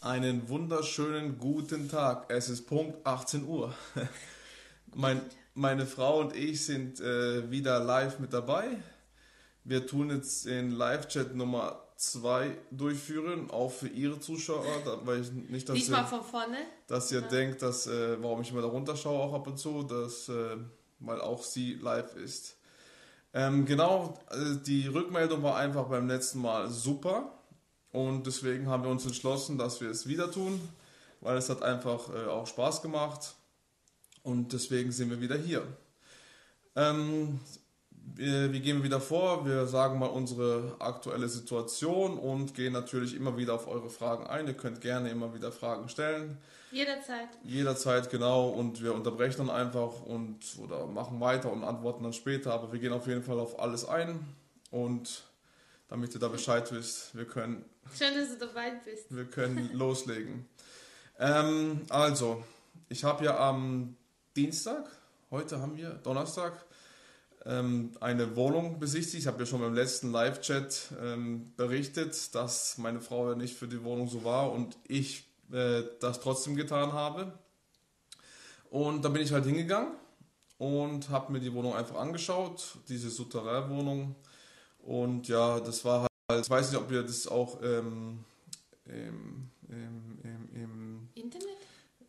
Einen wunderschönen guten Tag. Es ist Punkt 18 Uhr. mein, meine Frau und ich sind äh, wieder live mit dabei. Wir tun jetzt den Live-Chat Nummer 2 durchführen, auch für Ihre Zuschauer, weil ich nicht, dass Diesmal ihr, von vorne. dass ihr denkt, dass, äh, warum ich immer da runterschaue, auch ab und zu, dass, äh, weil auch sie live ist. Ähm, genau, äh, die Rückmeldung war einfach beim letzten Mal super. Und deswegen haben wir uns entschlossen, dass wir es wieder tun, weil es hat einfach äh, auch Spaß gemacht. Und deswegen sind wir wieder hier. Ähm, wir, gehen wir wieder vor? Wir sagen mal unsere aktuelle Situation und gehen natürlich immer wieder auf eure Fragen ein. Ihr könnt gerne immer wieder Fragen stellen. Jederzeit. Jederzeit, genau. Und wir unterbrechen dann einfach und oder machen weiter und antworten dann später. Aber wir gehen auf jeden Fall auf alles ein. Und damit ihr da Bescheid wisst, wir können Schön, dass du dabei bist. wir können loslegen. Ähm, also, ich habe ja am Dienstag, heute haben wir Donnerstag, ähm, eine Wohnung besichtigt. Ich habe ja schon beim letzten Live-Chat ähm, berichtet, dass meine Frau ja nicht für die Wohnung so war und ich äh, das trotzdem getan habe. Und da bin ich halt hingegangen und habe mir die Wohnung einfach angeschaut, diese Souterrain-Wohnung. Und ja, das war halt, ich weiß nicht, ob ihr das auch ähm, im, im, im, im Internet?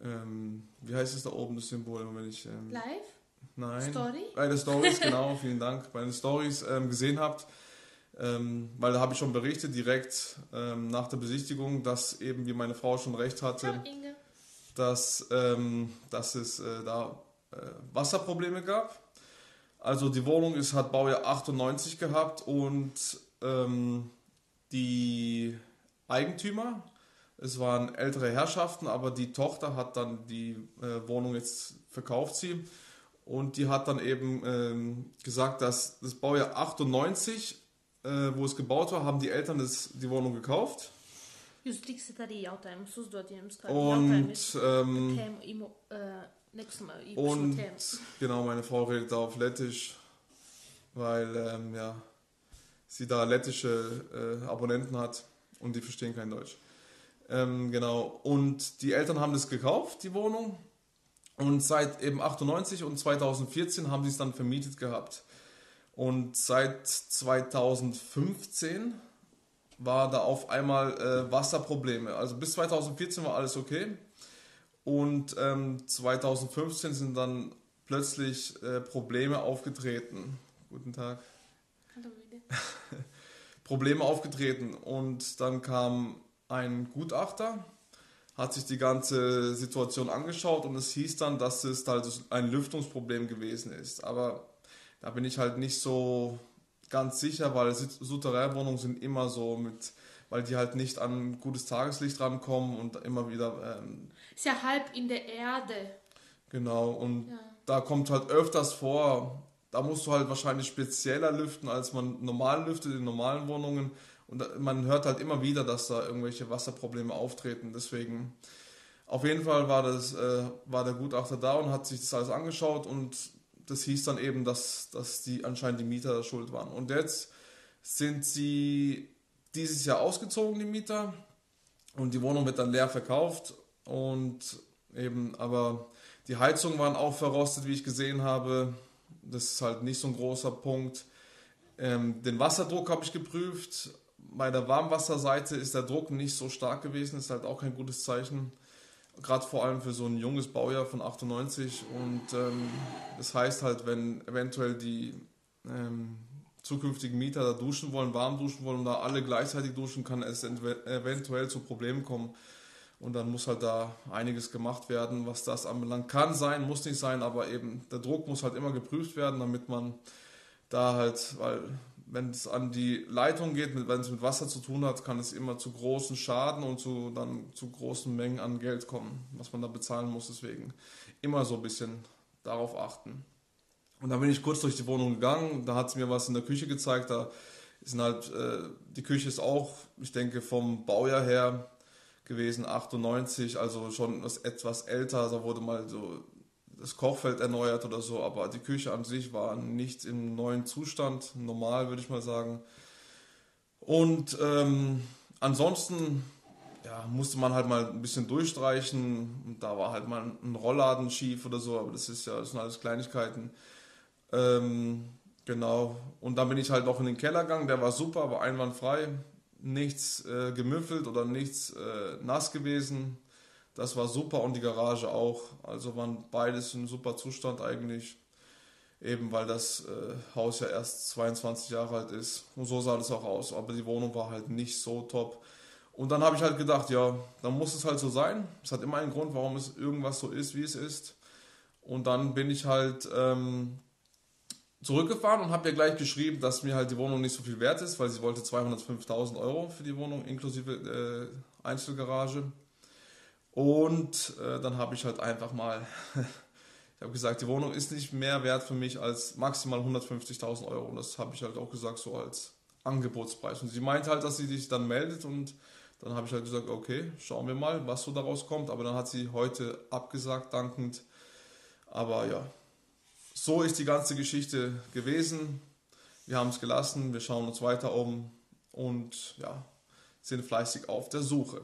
ähm, wie heißt es da oben, das Symbol, wenn ich, ähm, Live? nein, Story? bei den Stories, genau, vielen Dank, bei den Stories ähm, gesehen habt, ähm, weil da habe ich schon berichtet, direkt ähm, nach der Besichtigung, dass eben, wie meine Frau schon recht hatte, Inge. dass, dass es äh, da äh, Wasserprobleme gab. Also die Wohnung ist, hat Baujahr 98 gehabt und ähm, die Eigentümer, es waren ältere Herrschaften, aber die Tochter hat dann die äh, Wohnung jetzt verkauft sie und die hat dann eben ähm, gesagt, dass das Baujahr 98, äh, wo es gebaut war, haben die Eltern das, die Wohnung gekauft Jūs tiksit arī jautājumus uzdot, ja jums kādi jautājumi und ir ähm, tēmu imu, nekustamā īpašuma Und tēmas. genau, meine Frau redet da auf Lettisch, weil ähm, ja, sie da lettische äh, Abonnenten hat und die verstehen kein Deutsch. Ähm, genau, und die Eltern haben das gekauft, die Wohnung. Und seit eben 98 und 2014 haben sie es dann vermietet gehabt. Und seit 2015 war da auf einmal äh, Wasserprobleme. Also bis 2014 war alles okay. Und ähm, 2015 sind dann plötzlich äh, Probleme aufgetreten. Guten Tag. Probleme aufgetreten und dann kam ein Gutachter, hat sich die ganze Situation angeschaut und es hieß dann, dass es halt ein Lüftungsproblem gewesen ist. Aber da bin ich halt nicht so ganz sicher, weil Souterrainwohnungen sind immer so mit, weil die halt nicht an gutes Tageslicht rankommen und immer wieder ähm, Ist ja halb in der Erde. Genau, und Ja. da kommt halt öfters vor, da musst du halt wahrscheinlich spezieller lüften, als man normal lüftet in normalen Wohnungen. Und man hört halt immer wieder, dass da irgendwelche Wasserprobleme auftreten. Deswegen, auf jeden Fall war, das, äh, war der Gutachter da und hat sich das alles angeschaut und das hieß dann eben, dass, dass die anscheinend die Mieter da schuld waren. Und jetzt sind sie dieses Jahr ausgezogen, die Mieter, und die Wohnung wird dann leer verkauft und eben, aber die Heizungen waren auch verrostet, wie ich gesehen habe. Das ist halt nicht so ein großer Punkt. Ähm, den Wasserdruck habe ich geprüft. Bei der Warmwasserseite ist der Druck nicht so stark gewesen. Ist halt auch kein gutes Zeichen. Gerade vor allem für so ein junges Baujahr von 98. Und ähm, das heißt halt, wenn eventuell die ähm, zukünftigen Mieter da duschen wollen, warm duschen wollen und da alle gleichzeitig duschen, kann es eventuell zu Problemen kommen. Und dann muss halt da einiges gemacht werden, was das anbelangt. Kann sein, muss nicht sein, aber eben der Druck muss halt immer geprüft werden, damit man da halt, weil wenn es an die Leitung geht, wenn es mit Wasser zu tun hat, kann es immer zu großen Schaden und zu, dann zu großen Mengen an Geld kommen, was man da bezahlen muss. Deswegen immer so ein bisschen darauf achten. Und dann bin ich kurz durch die Wohnung gegangen, da hat sie mir was in der Küche gezeigt, da sind halt, äh, die Küche ist auch, ich denke vom Baujahr her gewesen, 98, also schon was etwas älter, da wurde mal so das Kochfeld erneuert oder so, aber die Küche an sich war nicht im neuen Zustand, normal würde ich mal sagen. Und ähm, ansonsten, ja, musste man halt mal ein bisschen durchstreichen. Da war halt mal ein Rollladen schief oder so, aber das ist ja, das sind alles Kleinigkeiten. Ähm, genau. Und dann bin ich halt noch in den Keller gegangen, der war super, war einwandfrei. Nichts äh, gemüffelt oder nichts äh, nass gewesen. Das war super und die Garage auch. Also waren beides in super Zustand eigentlich. Eben weil das äh, Haus ja erst 22 Jahre alt ist. Und so sah das auch aus. Aber die Wohnung war halt nicht so top. Und dann habe ich halt gedacht, ja, dann muss es halt so sein. Es hat immer einen Grund, warum es irgendwas so ist, wie es ist. Und dann bin ich halt ähm, zurückgefahren und habe ihr gleich geschrieben, dass mir halt die Wohnung nicht so viel wert ist, weil sie wollte 205.000 Euro für die Wohnung inklusive äh, Einzelgarage. Und äh, dann habe ich halt einfach mal, ich habe gesagt, die Wohnung ist nicht mehr wert für mich als maximal 150.000 Euro. Und das habe ich halt auch gesagt, so als Angebotspreis. Und sie meint halt, dass sie sich dann meldet und dann habe ich halt gesagt, okay, schauen wir mal, was so daraus kommt. Aber dann hat sie heute abgesagt, dankend. Aber ja, so ist die ganze Geschichte gewesen. Wir haben es gelassen, wir schauen uns weiter um und ja, sind fleißig auf der Suche.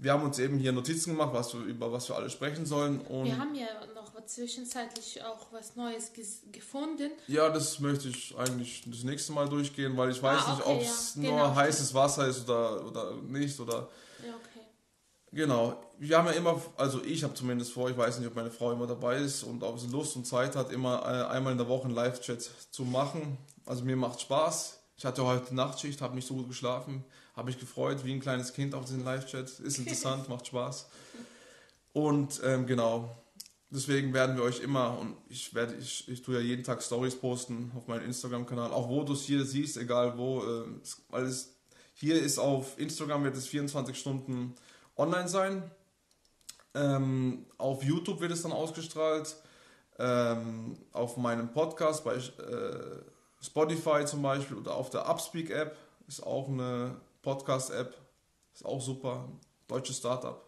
Wir haben uns eben hier Notizen gemacht, was wir, über was wir alle sprechen sollen. Wir haben ja noch zwischenzeitlich auch was Neues gefunden. ja, das möchte ich eigentlich das nächste Mal durchgehen, weil ich weiß Ah, nicht, okay, ob es ja, nur genau. heißes Wasser ist oder, oder nicht. Oder Ja, okay. Genau. Wir haben ja immer, also ich habe zumindest vor, ich weiß nicht, ob meine Frau immer dabei ist und ob sie Lust und Zeit hat, immer äh, einmal in der Woche einen Live-Chat zu machen. Also mir macht Spaß. Ich hatte heute Nachtschicht, habe nicht so gut geschlafen, habe mich gefreut, wie ein kleines Kind auf diesen Live-Chat. Ist interessant, macht Spaß. Und ähm, genau, deswegen werden wir euch immer, und ich werde, ich, ich tue ja jeden Tag Stories posten auf meinem Instagram-Kanal, auch wo du es hier siehst, egal wo, äh, es- weil es, hier ist auf Instagram wird es 24 Stunden online sein. Ähm, auf YouTube wird es dann ausgestrahlt. Ähm, auf meinem Podcast bei äh, Spotify zum Beispiel oder auf der Upspeak App ist auch eine Podcast-App. Ist auch super. Deutsches Startup.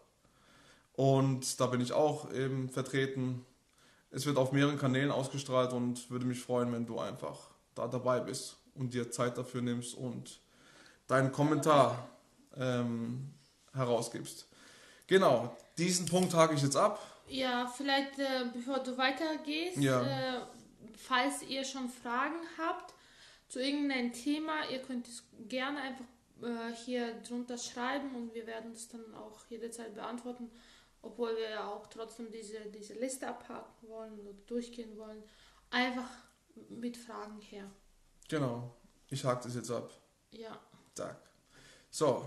Und da bin ich auch eben vertreten. Es wird auf mehreren Kanälen ausgestrahlt und würde mich freuen, wenn du einfach da dabei bist und dir Zeit dafür nimmst und deinen Kommentar ähm, herausgibst. Genau, diesen Punkt hake ich jetzt ab. Ja, vielleicht äh, bevor du weitergehst, Ja. äh, falls ihr schon Fragen habt zu irgendeinem Thema, ihr könnt es gerne einfach äh, hier drunter schreiben und wir werden es dann auch jederzeit beantworten, obwohl wir ja auch trotzdem diese, diese Liste abhaken wollen oder durchgehen wollen. Einfach mit Fragen her. Genau, ich hake das jetzt ab. Ja, Zack. So,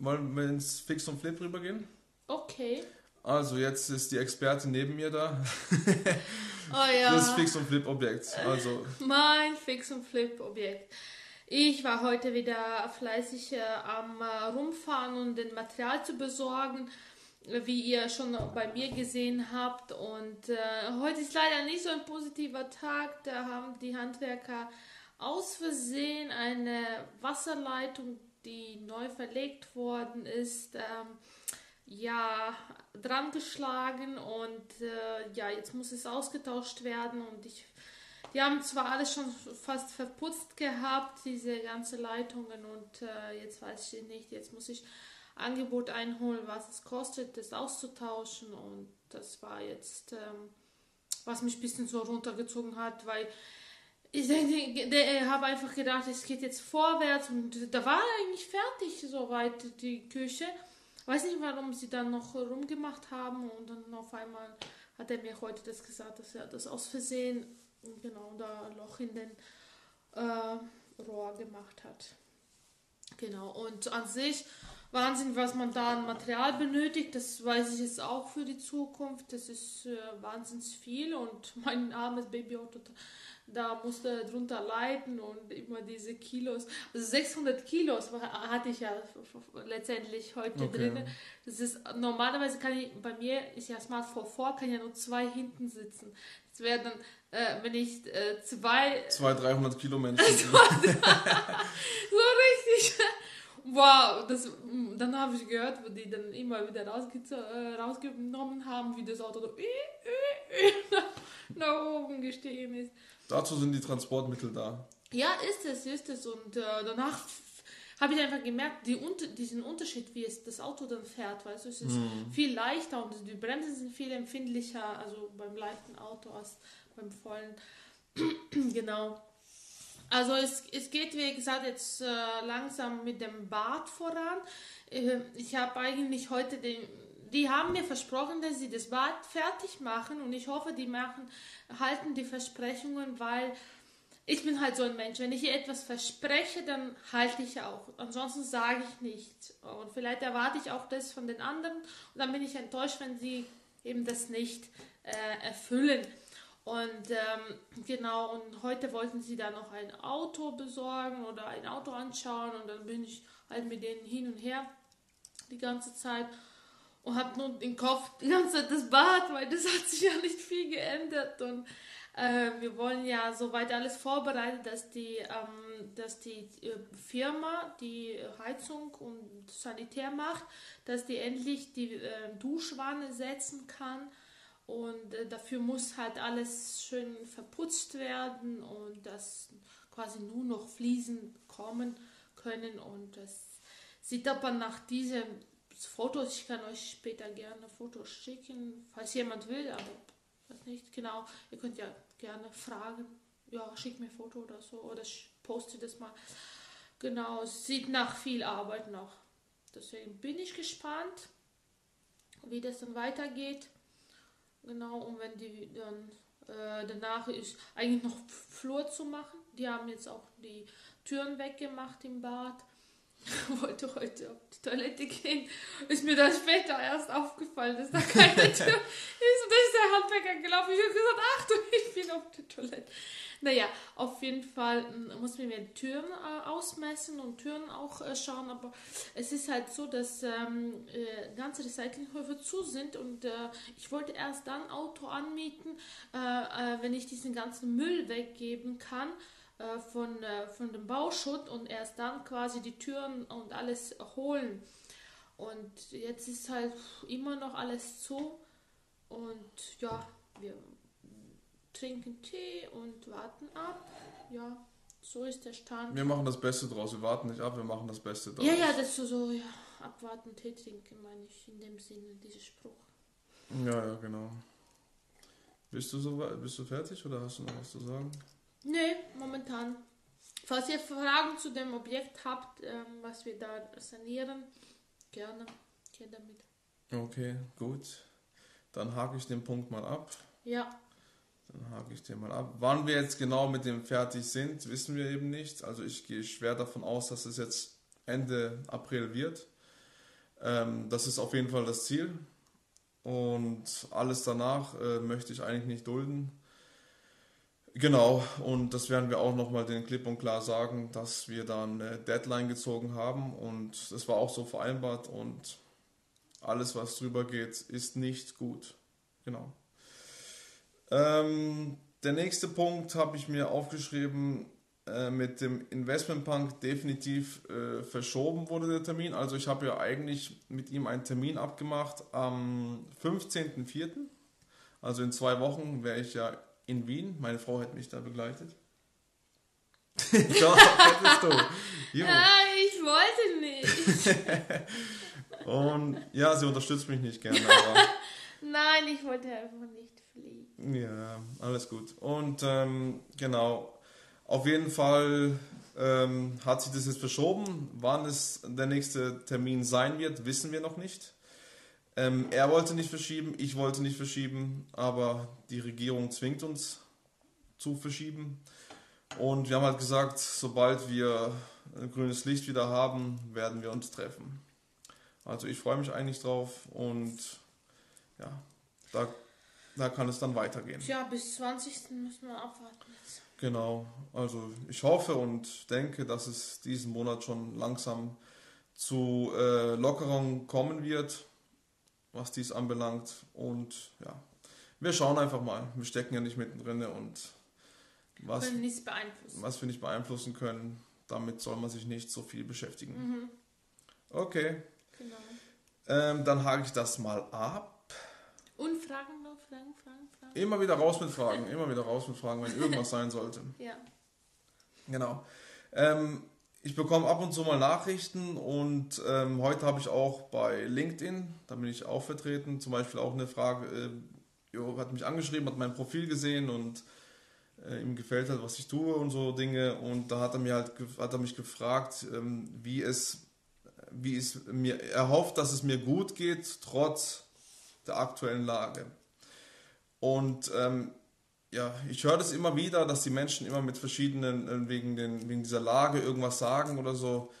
wollen wir ins Fix und Flip rübergehen? okay. Also, jetzt ist die Expertin neben mir da. Oh ja. Das Fix und Flip Objekt. Also, Mein Fix- und Flip-Objekt. Ich war heute wieder fleißig äh, am äh, Rumfahren und den Material zu besorgen, wie ihr schon bei mir gesehen habt. Und äh, heute ist leider nicht so ein positiver Tag. Da haben die Handwerker aus Versehen eine Wasserleitung, die neu verlegt worden ist, ähm, ja, dran geschlagen und äh, ja, jetzt muss es ausgetauscht werden und ich die haben zwar alles schon fast verputzt gehabt, diese ganze Leitungen und äh, jetzt weiß ich nicht, jetzt muss ich Angebot einholen, was es kostet, das auszutauschen und das war jetzt, ähm, was mich ein bisschen so runtergezogen hat, weil ich habe einfach gedacht, es geht jetzt vorwärts und da war eigentlich fertig soweit die Küche. Weiß nicht, warum sie dann noch rumgemacht haben und dann auf einmal hat er mir heute das gesagt, dass er das aus Versehen genau da ein Loch in den äh, Rohr gemacht hat. Genau, und an sich Wahnsinn, was man da an Material benötigt, das weiß ich jetzt auch für die Zukunft. Das ist äh, wahnsinnig viel und mein armes Babyauto, da musste drunter leiden und immer diese Kilos. Also 600 Kilos hatte ich ja letztendlich heute Okay. drin. Das ist, normalerweise kann ich, bei mir ist ja Smart 4 vor, kann ja nur zwei hinten sitzen. Das wäre dann, äh, wenn ich äh, zwei 200, 300 Kilo Menschen. so richtig. Wow, das, dann habe ich gehört, wo die dann immer wieder rausge äh, rausgenommen haben, wie das Auto so nach oben gestiegen ist. Dazu sind die Transportmittel da. Ja, ist es, ist es. Und äh, danach habe ich einfach gemerkt, die, diesen Unterschied, wie es das Auto dann fährt, weißt du, es ist viel leichter und die Bremsen sind viel empfindlicher, also beim leichten Auto als beim vollen. genau. Also es, es geht, wie gesagt, jetzt äh, langsam mit dem Bad voran. Äh, ich habe eigentlich heute den... Die haben mir versprochen, dass sie das Bad fertig machen und ich hoffe, die machen, halten die Versprechungen, weil ich bin halt so ein Mensch. Wenn ich etwas verspreche, dann halte ich auch. Ansonsten sage ich nichts. Und vielleicht erwarte ich auch das von den anderen und dann bin ich enttäuscht, wenn sie eben das nicht äh, erfüllen. Und ähm, genau, und heute wollten sie da noch ein Auto besorgen oder ein Auto anschauen und dann bin ich halt mit denen hin und her die ganze Zeit und habe nur im Kopf die ganze Zeit das Bad, weil das hat sich ja nicht viel geändert und äh, wir wollen ja soweit alles vorbereitet, dass die, ähm, dass die äh, Firma, die Heizung und Sanitär macht, dass die endlich die äh, Duschwanne setzen kann. Und äh, dafür muss halt alles schön verputzt werden und dass quasi nur noch Fliesen kommen können. Und das sieht aber nach diesem Fotos, ich kann euch später gerne Fotos schicken, falls jemand will, aber weiß nicht genau. Ihr könnt ja gerne fragen. Ja, schick mir Foto oder so oder ich poste das mal. Genau, sieht nach viel Arbeit noch. Deswegen bin ich gespannt, wie das dann weitergeht. Genau, und wenn die dann äh, danach ist eigentlich noch Flur zu machen. Die haben jetzt auch die Türen weggemacht im Bad. wollte heute auf die Toilette gehen. Ist mir dann später erst aufgefallen, dass da keine Tür ist. Und da ist der Handwerker gelaufen. Ich habe gesagt, ach du, ich bin auf der Toilette. Naja, auf jeden Fall mm, muss man mir Türen äh, ausmessen und Türen auch äh, schauen. Aber es ist halt so, dass ähm, äh, ganze Recyclinghöfe zu sind und äh, ich wollte erst dann Auto anmieten, äh, äh, wenn ich diesen ganzen Müll weggeben kann von, von dem Bauschutt und erst dann quasi die Türen und alles holen. Und jetzt ist halt immer noch alles zu. Und ja, wir trinken Tee und warten ab. Ja, so ist der Stand. Wir machen das Beste draus. Wir warten nicht ab, wir machen das Beste draus. Ja, ja, das ist so, so ja, abwarten, Tee trinken, meine ich in dem Sinne, dieser Spruch. Ja, ja, genau. Bist du so bist du fertig oder hast du noch was zu sagen? Nee, momentan. Falls ihr Fragen zu dem Objekt habt, ähm, was wir da sanieren, gerne. Hier damit. Okay, gut. Dann hake ich den Punkt mal ab. Ja, Dann hake ich den mal ab. Wann wir jetzt genau mit dem fertig sind, wissen wir eben nicht. Also ich gehe schwer davon aus, dass es jetzt Ende April wird. Ähm, das ist auf jeden Fall das Ziel. Und alles danach äh, möchte ich eigentlich nicht dulden. Genau, und das werden wir auch nochmal den klipp und klar sagen, dass wir da eine Deadline gezogen haben und das war auch so vereinbart und alles, was drüber geht, ist nicht gut. Genau. Ähm, der nächste Punkt habe ich mir aufgeschrieben, äh, mit dem Investmentpunk definitiv äh, verschoben wurde der Termin. Also ich habe ja eigentlich mit ihm einen Termin abgemacht am 15.04. Also in zwei Wochen wäre ich ja in Wien. Meine Frau hätte mich da begleitet. Doch, hättest du. Jo. Ah, ich wollte nicht. Und ja, sie unterstützt mich nicht gerne, Nein, ich wollte einfach nicht fliegen. Ja, alles gut. Und ähm, genau, auf jeden Fall ähm, hat sich das jetzt verschoben. Wann es der nächste Termin sein wird, wissen wir noch nicht. Ähm, er wollte nicht verschieben, ich wollte nicht verschieben, aber die Regierung zwingt uns zu verschieben. Und wir haben halt gesagt, sobald wir ein grünes Licht wieder haben, werden wir uns treffen. Also ich freue mich eigentlich drauf und ja, da, da kann es dann weitergehen. Tja, bis 20. müssen wir abwarten jetzt. Genau, also ich hoffe und denke, dass es diesen Monat schon langsam zu äh, Lockerungen kommen wird, was dies anbelangt. Und ja, wir schauen einfach mal. Wir stecken ja nicht mittendrin und was, was wir nicht beeinflussen können, damit soll man sich nicht so viel beschäftigen. Mhm, Okay, genau. ähm, dann hake ich das mal ab. Und Fragen noch? Fragen, Fragen, Fragen? Immer wieder raus mit Fragen, immer wieder raus mit Fragen, wenn irgendwas sein sollte. Ja. Genau. Ähm, ich bekomme ab und zu mal Nachrichten und ähm, heute habe ich auch bei LinkedIn, da bin ich auch vertreten, zum Beispiel auch eine Frage, äh, Jo hat mich angeschrieben, hat mein Profil gesehen und äh, ihm gefällt halt, was ich tue und so Dinge und da hat er mir halt hat er mich gefragt, ähm, wie es wie es mir er hofft, dass es mir gut geht trotz der aktuellen Lage. Und ähm, ja, ich höre das immer wieder, dass die Menschen immer mit verschiedenen, äh, wegen, den, wegen dieser Lage irgendwas sagen oder so.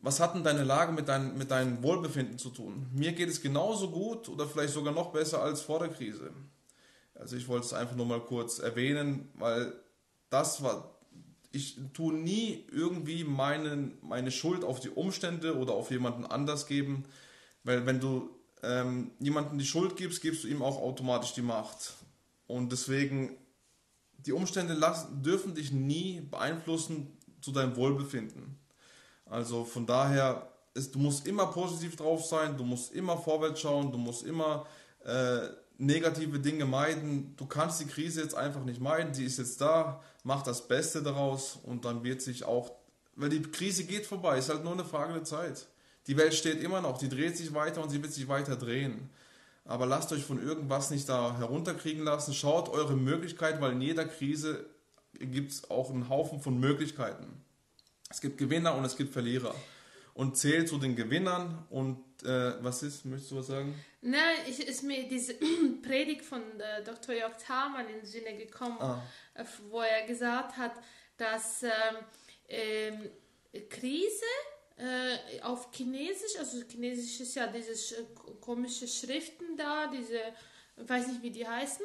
Was hat denn deine Lage mit, dein, mit deinem Wohlbefinden zu tun? Mir geht es genauso gut oder vielleicht sogar noch besser als vor der Krise. Also ich wollte es einfach nur mal kurz erwähnen, weil das war, ich tue nie irgendwie meinen, meine Schuld auf die Umstände oder auf jemanden anders geben, weil wenn du ähm, jemandem die Schuld gibst, gibst du ihm auch automatisch die Macht. Und deswegen, die Umstände lassen, dürfen dich nie beeinflussen zu deinem Wohlbefinden. Also von daher, ist, du musst immer positiv drauf sein, du musst immer vorwärts schauen, du musst immer äh, negative Dinge meiden. Du kannst die Krise jetzt einfach nicht meiden, sie ist jetzt da, mach das Beste daraus und dann wird sich auch, weil die Krise geht vorbei, ist halt nur eine Frage der Zeit. Die Welt steht immer noch, die dreht sich weiter und sie wird sich weiter drehen. Aber lasst euch von irgendwas nicht da herunterkriegen lassen. Schaut eure Möglichkeiten, weil in jeder Krise gibt es auch einen Haufen von Möglichkeiten. Es gibt Gewinner und es gibt Verlierer. Und zählt zu den Gewinnern und äh, was ist, möchtest du was sagen? Nein, ich, ist mir diese Predigt von äh, Dr. Jörg Thamann in den Sinne gekommen, Ah. äh, wo er gesagt hat, dass ähm, ähm, Krise äh, auf Chinesisch, also Chinesisch ist ja dieses äh, komische Schriften da, diese, ich weiß nicht wie die heißen,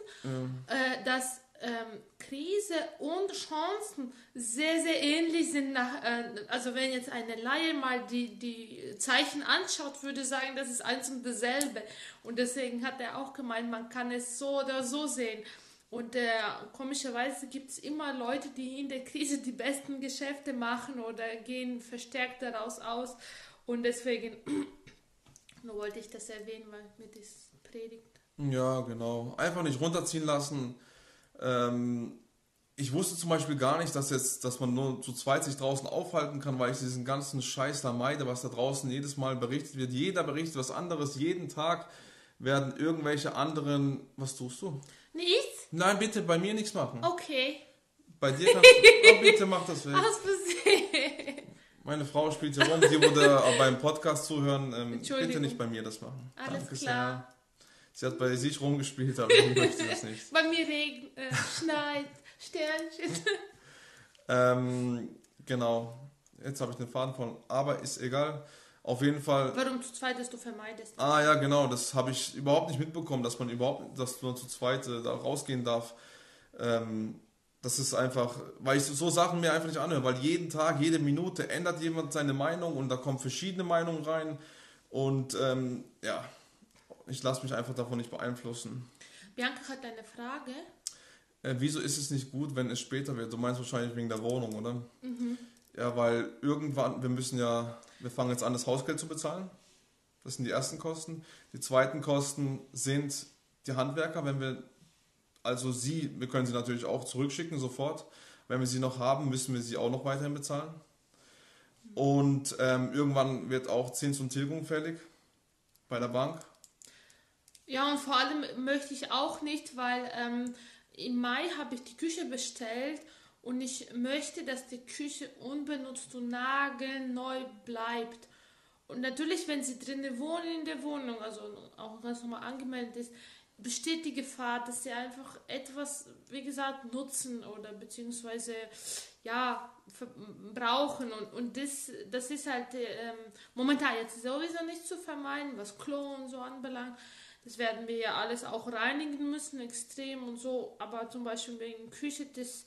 äh, dass ähm, Krise und Chancen sehr, sehr ähnlich sind. Nach, äh, also wenn jetzt eine Laie mal die, die Zeichen anschaut, würde sagen, das ist eins und dasselbe. Und deswegen hat er auch gemeint, man kann es so oder so sehen. Und äh, komischerweise gibt es immer Leute, die in der Krise die besten Geschäfte machen oder gehen verstärkt daraus aus. Und deswegen nur wollte ich das erwähnen, weil mir das predigt. Ja, genau. Einfach nicht runterziehen lassen. Ähm, ich wusste zum Beispiel gar nicht, dass jetzt, dass man nur zu zweit sich draußen aufhalten kann, weil ich diesen ganzen Scheiß da meide, was da draußen jedes Mal berichtet wird. Jeder berichtet was anderes. Jeden Tag werden irgendwelche anderen. Was tust du? Nichts? Nein, bitte bei mir nichts machen. Okay. Bei dir kannst du. Oh, bitte mach das weg. Aus Versehen. Meine Frau spielt hier rum. Sie wurde beim Podcast zuhören. Ähm, Entschuldigung. bitte nicht bei mir das machen. Alles Danke klar. sehr. Sie hat bei sich rumgespielt, aber ich möchte das nicht. Bei mir regnet, äh, schneit, Sternchen. Ähm, genau. Jetzt habe ich den Faden von, aber ist egal. Auf jeden Fall. Warum zu zweit, dass du vermeidest? Ah ja, genau. Das habe ich überhaupt nicht mitbekommen, dass man überhaupt, dass man zu zweit äh, da rausgehen darf. Ähm, das ist einfach, weil ich so Sachen mir einfach nicht anhöre, weil jeden Tag, jede Minute ändert jemand seine Meinung und da kommen verschiedene Meinungen rein. Und ähm, ja, ich lasse mich einfach davon nicht beeinflussen. Bianca hat eine Frage. Äh, wieso ist es nicht gut, wenn es später wird? Du meinst wahrscheinlich wegen der Wohnung, oder? Ja, weil irgendwann, wir müssen ja, wir fangen jetzt an, das Hausgeld zu bezahlen. Das sind die ersten Kosten. Die zweiten Kosten sind die Handwerker, wenn wir, also sie, wir können sie natürlich auch zurückschicken sofort. Wenn wir sie noch haben, müssen wir sie auch noch weiterhin bezahlen. Und ähm, irgendwann wird auch Zins und Tilgung fällig bei der Bank. Ja, und vor allem möchte ich auch nicht, weil ähm, im Mai habe ich die Küche bestellt und ich möchte, dass die Küche unbenutzt und nagelneu bleibt. Und natürlich, wenn sie drinnen wohnen in der Wohnung, also auch ganz normal angemeldet ist, besteht die Gefahr, dass sie einfach etwas, wie gesagt, nutzen oder beziehungsweise ja, brauchen. Und, und das, das ist halt ähm, momentan jetzt sowieso nicht zu vermeiden, was Klo und so anbelangt. Das werden wir ja alles auch reinigen müssen, extrem und so. Aber zum Beispiel wegen Küche, das,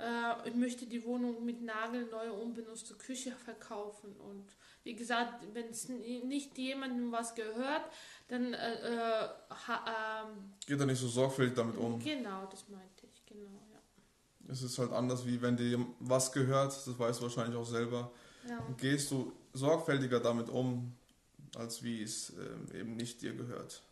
äh, ich möchte die Wohnung mit nagelneuer, unbenutzter Küche verkaufen. Und wie gesagt, wenn es nicht jemandem was gehört, dann äh, äh, ha, ähm, Geht er nicht so sorgfältig damit um. genau, das meinte ich, genau, ja. Es ist halt anders, wie wenn dir was gehört, das weißt du wahrscheinlich auch selber. ja. Gehst du sorgfältiger damit um, als wie es ähm, eben nicht dir gehört.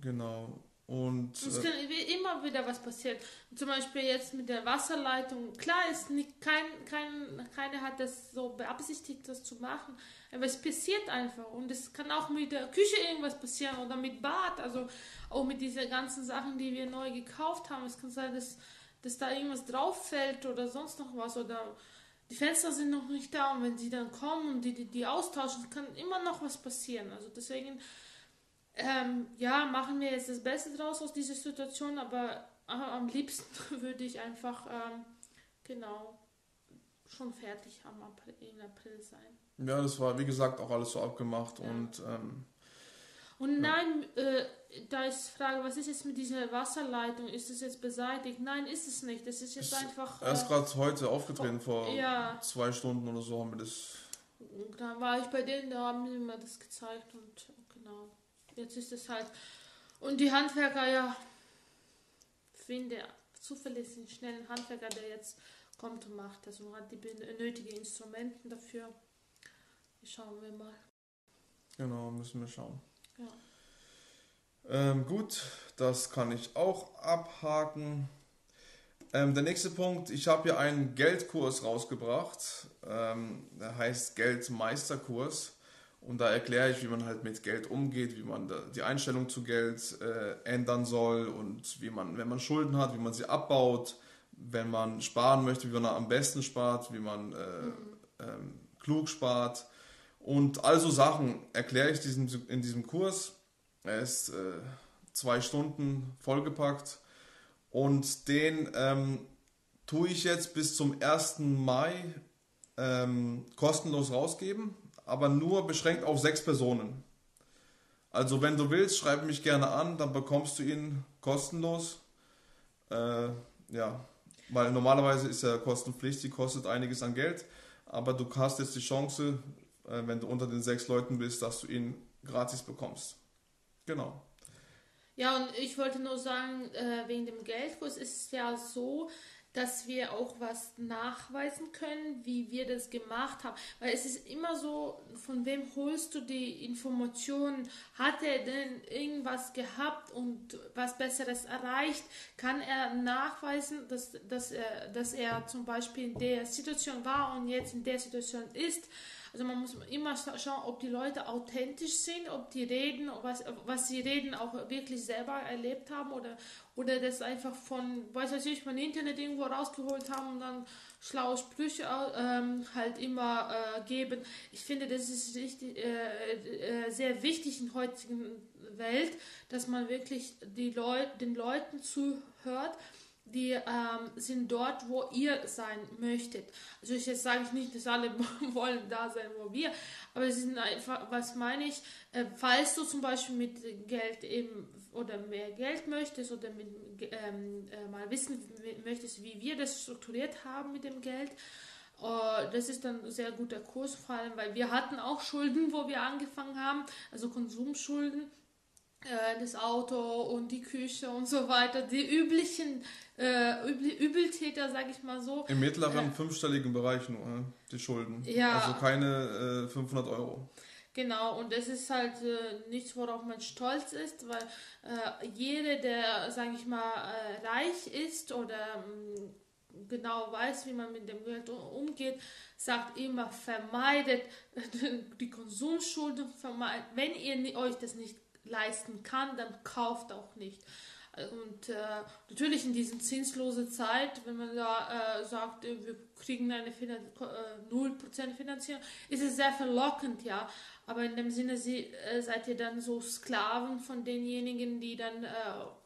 Genau. Und Es äh, kann immer wieder was passieren. Zum Beispiel jetzt mit der Wasserleitung. Klar ist nicht kein, kein, keiner hat das so beabsichtigt, das zu machen. Aber es passiert einfach. Und es kann auch mit der Küche irgendwas passieren oder mit Bad. Also auch mit diesen ganzen Sachen, die wir neu gekauft haben. Es kann sein, dass, dass da irgendwas drauf fällt oder sonst noch was. Oder die Fenster sind noch nicht da. Und wenn sie dann kommen und die, die, die austauschen, kann immer noch was passieren. Also deswegen ähm, ja, machen wir jetzt das Beste draus aus dieser Situation, aber äh, am liebsten würde ich einfach, ähm, genau, schon fertig am April, in April sein. ja, das war wie gesagt auch alles so abgemacht Ja. und ähm, Und nein, äh, da ist die Frage, was ist jetzt mit dieser Wasserleitung? Ist es jetzt beseitigt? Nein, ist es nicht. Das ist jetzt Ist einfach. erst Äh, gerade heute aufgetreten, vor ja. zwei Stunden oder so haben wir das. dann war ich bei denen, da haben sie mir das gezeigt und. Jetzt ist es halt. Und die Handwerker, ja, finde zuverlässigen, schnellen Handwerker, der jetzt kommt und macht das und hat die nötigen Instrumenten dafür. Schauen wir mal. Genau, müssen wir schauen. Ja. Ähm, gut, das kann ich auch abhaken. Ähm, der nächste Punkt, ich habe hier einen Geldkurs rausgebracht. Ähm, der heißt Geldmeisterkurs. Und da erkläre ich, wie man halt mit Geld umgeht, wie man die Einstellung zu Geld äh, ändern soll und wie man, wenn man Schulden hat, wie man sie abbaut, wenn man sparen möchte, wie man am besten spart, wie man äh, ähm, klug spart. Und all so Sachen erkläre ich diesem, in diesem Kurs. Er ist äh, zwei Stunden vollgepackt und den ähm, tue ich jetzt bis zum 1. Mai ähm, kostenlos rausgeben, aber nur beschränkt auf sechs Personen. Also wenn du willst, schreib mich gerne an, dann bekommst du ihn kostenlos. Äh, ja, weil normalerweise ist er kostenpflichtig, kostet einiges an Geld, aber du hast jetzt die Chance, äh, wenn du unter den sechs Leuten bist, dass du ihn gratis bekommst. Genau. Ja, und ich wollte nur sagen, äh, wegen dem Geldkurs ist es ja so, dass wir auch was nachweisen können, wie wir das gemacht haben. Weil es ist immer so, von wem holst du die Informationen? Hat er denn irgendwas gehabt und was Besseres erreicht? Kann er nachweisen, dass, dass, er, dass er zum Beispiel in der Situation war und jetzt in der Situation ist? Also man muss immer scha- schauen, ob die Leute authentisch sind, ob die reden, was, was sie reden, auch wirklich selber erlebt haben oder, oder das einfach von, weiß ich nicht, von Internet irgendwo rausgeholt haben und dann schlaue Sprüche ähm, halt immer äh, geben. Ich finde, das ist richtig, äh, äh, sehr wichtig in der heutigen Welt, dass man wirklich die Leu den Leuten zuhört, die ähm, sind dort, wo ihr sein möchtet. Also ich jetzt sage ich nicht, dass alle wollen da sein, wo wir, aber es sind einfach, was meine ich, äh, falls du zum Beispiel mit Geld eben oder mehr Geld möchtest oder mit, ähm, äh, mal wissen möchtest, wie wir das strukturiert haben mit dem Geld, äh, das ist dann ein sehr guter Kurs, vor allem, weil wir hatten auch Schulden, wo wir angefangen haben, also Konsumschulden äh, das Auto und die Küche und so weiter, die üblichen äh, Übel Übeltäter, sag ich mal so. Im mittleren fünfstelligen Bereich nur, äh, die Schulden. Ja. Also keine äh, 500 Euro. Genau, und das ist halt äh, nichts, worauf man stolz ist, weil äh, jeder, der, sage ich mal, äh, reich ist oder mh, genau weiß, wie man mit dem Geld umgeht, sagt immer, vermeidet die Konsumschulden, vermeidet, wenn ihr euch das nicht leisten kann, dann kauft auch nicht. Und äh, natürlich in diesen zinslose Zeit, wenn man da äh, sagt, äh, wir kriegen eine Finan äh, 0% Finanzierung, ist es sehr verlockend, ja. Aber in dem Sinne sie, äh, seid ihr dann so Sklaven von denjenigen, die dann äh,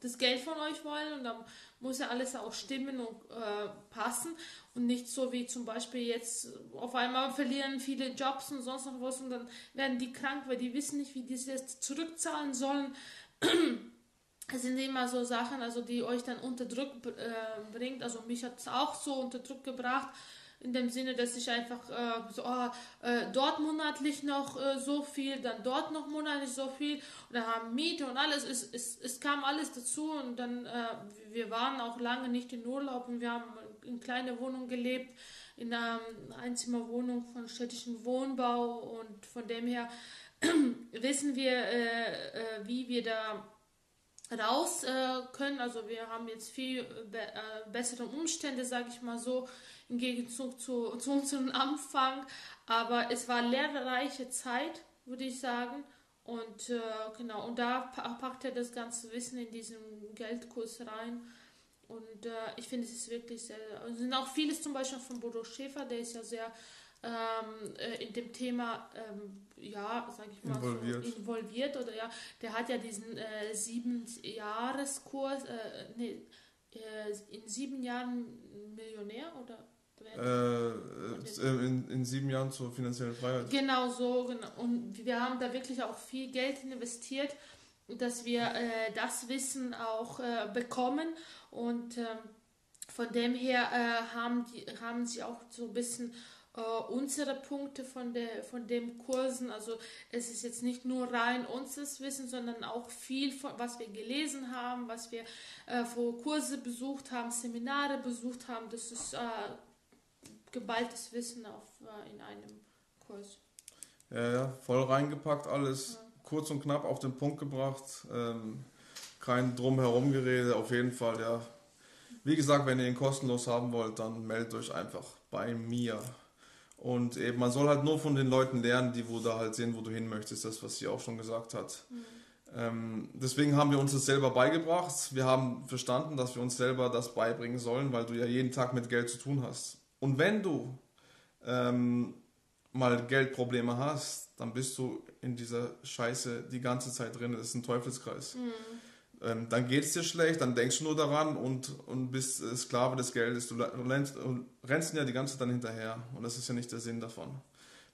das Geld von euch wollen und dann muss ja alles auch stimmen und äh, passen und nicht so wie zum Beispiel jetzt auf einmal verlieren viele Jobs und sonst noch was und dann werden die krank, weil die wissen nicht, wie die es jetzt zurückzahlen sollen. Es sind immer so Sachen, also die euch dann unter Druck äh, bringt. Also mich hat es auch so unter Druck gebracht, in dem Sinne, dass ich einfach äh, so, oh, äh, dort monatlich noch äh, so viel, dann dort noch monatlich so viel und dann haben Miete und alles. Es, es, es kam alles dazu und dann, äh, wir waren auch lange nicht in Urlaub und wir haben in kleiner Wohnung gelebt, in einer Einzimmerwohnung von städtischem Wohnbau und von dem her wissen wir, äh, wie wir da raus äh, können. Also wir haben jetzt viel be äh, bessere Umstände, sage ich mal so, im Gegenzug zu, zu unserem Anfang. Aber es war lehrreiche Zeit, würde ich sagen. Und äh, genau, und da packt er das ganze Wissen in diesen Geldkurs rein. Und äh, ich finde, es ist wirklich sehr. Es sind auch vieles zum Beispiel von Bodo Schäfer, der ist ja sehr ähm, äh, in dem Thema, ähm, ja, sag ich mal, involviert. So involviert oder ja, der hat ja diesen äh, sieben Jahreskurs, äh, nee, äh, in sieben Jahren Millionär oder äh, äh, in, in sieben Jahren zur finanziellen Freiheit. Genau so, genau. Und wir haben da wirklich auch viel Geld investiert, dass wir äh, das Wissen auch äh, bekommen. Und ähm, von dem her äh, haben, die, haben sie auch so ein bisschen äh, unsere Punkte von, der, von dem Kursen. Also es ist jetzt nicht nur rein unseres Wissen, sondern auch viel, von, was wir gelesen haben, was wir äh, vor Kurse besucht haben, Seminare besucht haben. Das ist äh, geballtes Wissen auf, äh, in einem Kurs. Ja, ja, voll reingepackt alles, ja. kurz und knapp auf den Punkt gebracht. Ähm, kein drumherum Gerede, auf jeden Fall, ja. Wie gesagt, wenn ihr ihn kostenlos haben wollt, dann meldet euch einfach bei mir. Und eben, man soll halt nur von den Leuten lernen, die wo da halt sehen, wo du hin möchtest, das, was sie auch schon gesagt hat. Mhm. Ähm, deswegen haben wir uns das selber beigebracht. Wir haben verstanden, dass wir uns selber das beibringen sollen, weil du ja jeden Tag mit Geld zu tun hast. Und wenn du ähm, mal Geldprobleme hast, dann bist du in dieser Scheiße die ganze Zeit drin. Das ist ein Teufelskreis. Mhm. Ähm, dann geht es dir schlecht, dann denkst du nur daran und, und bist Sklave des Geldes. Du rennst, rennst ja die ganze Zeit dann hinterher. Und das ist ja nicht der Sinn davon.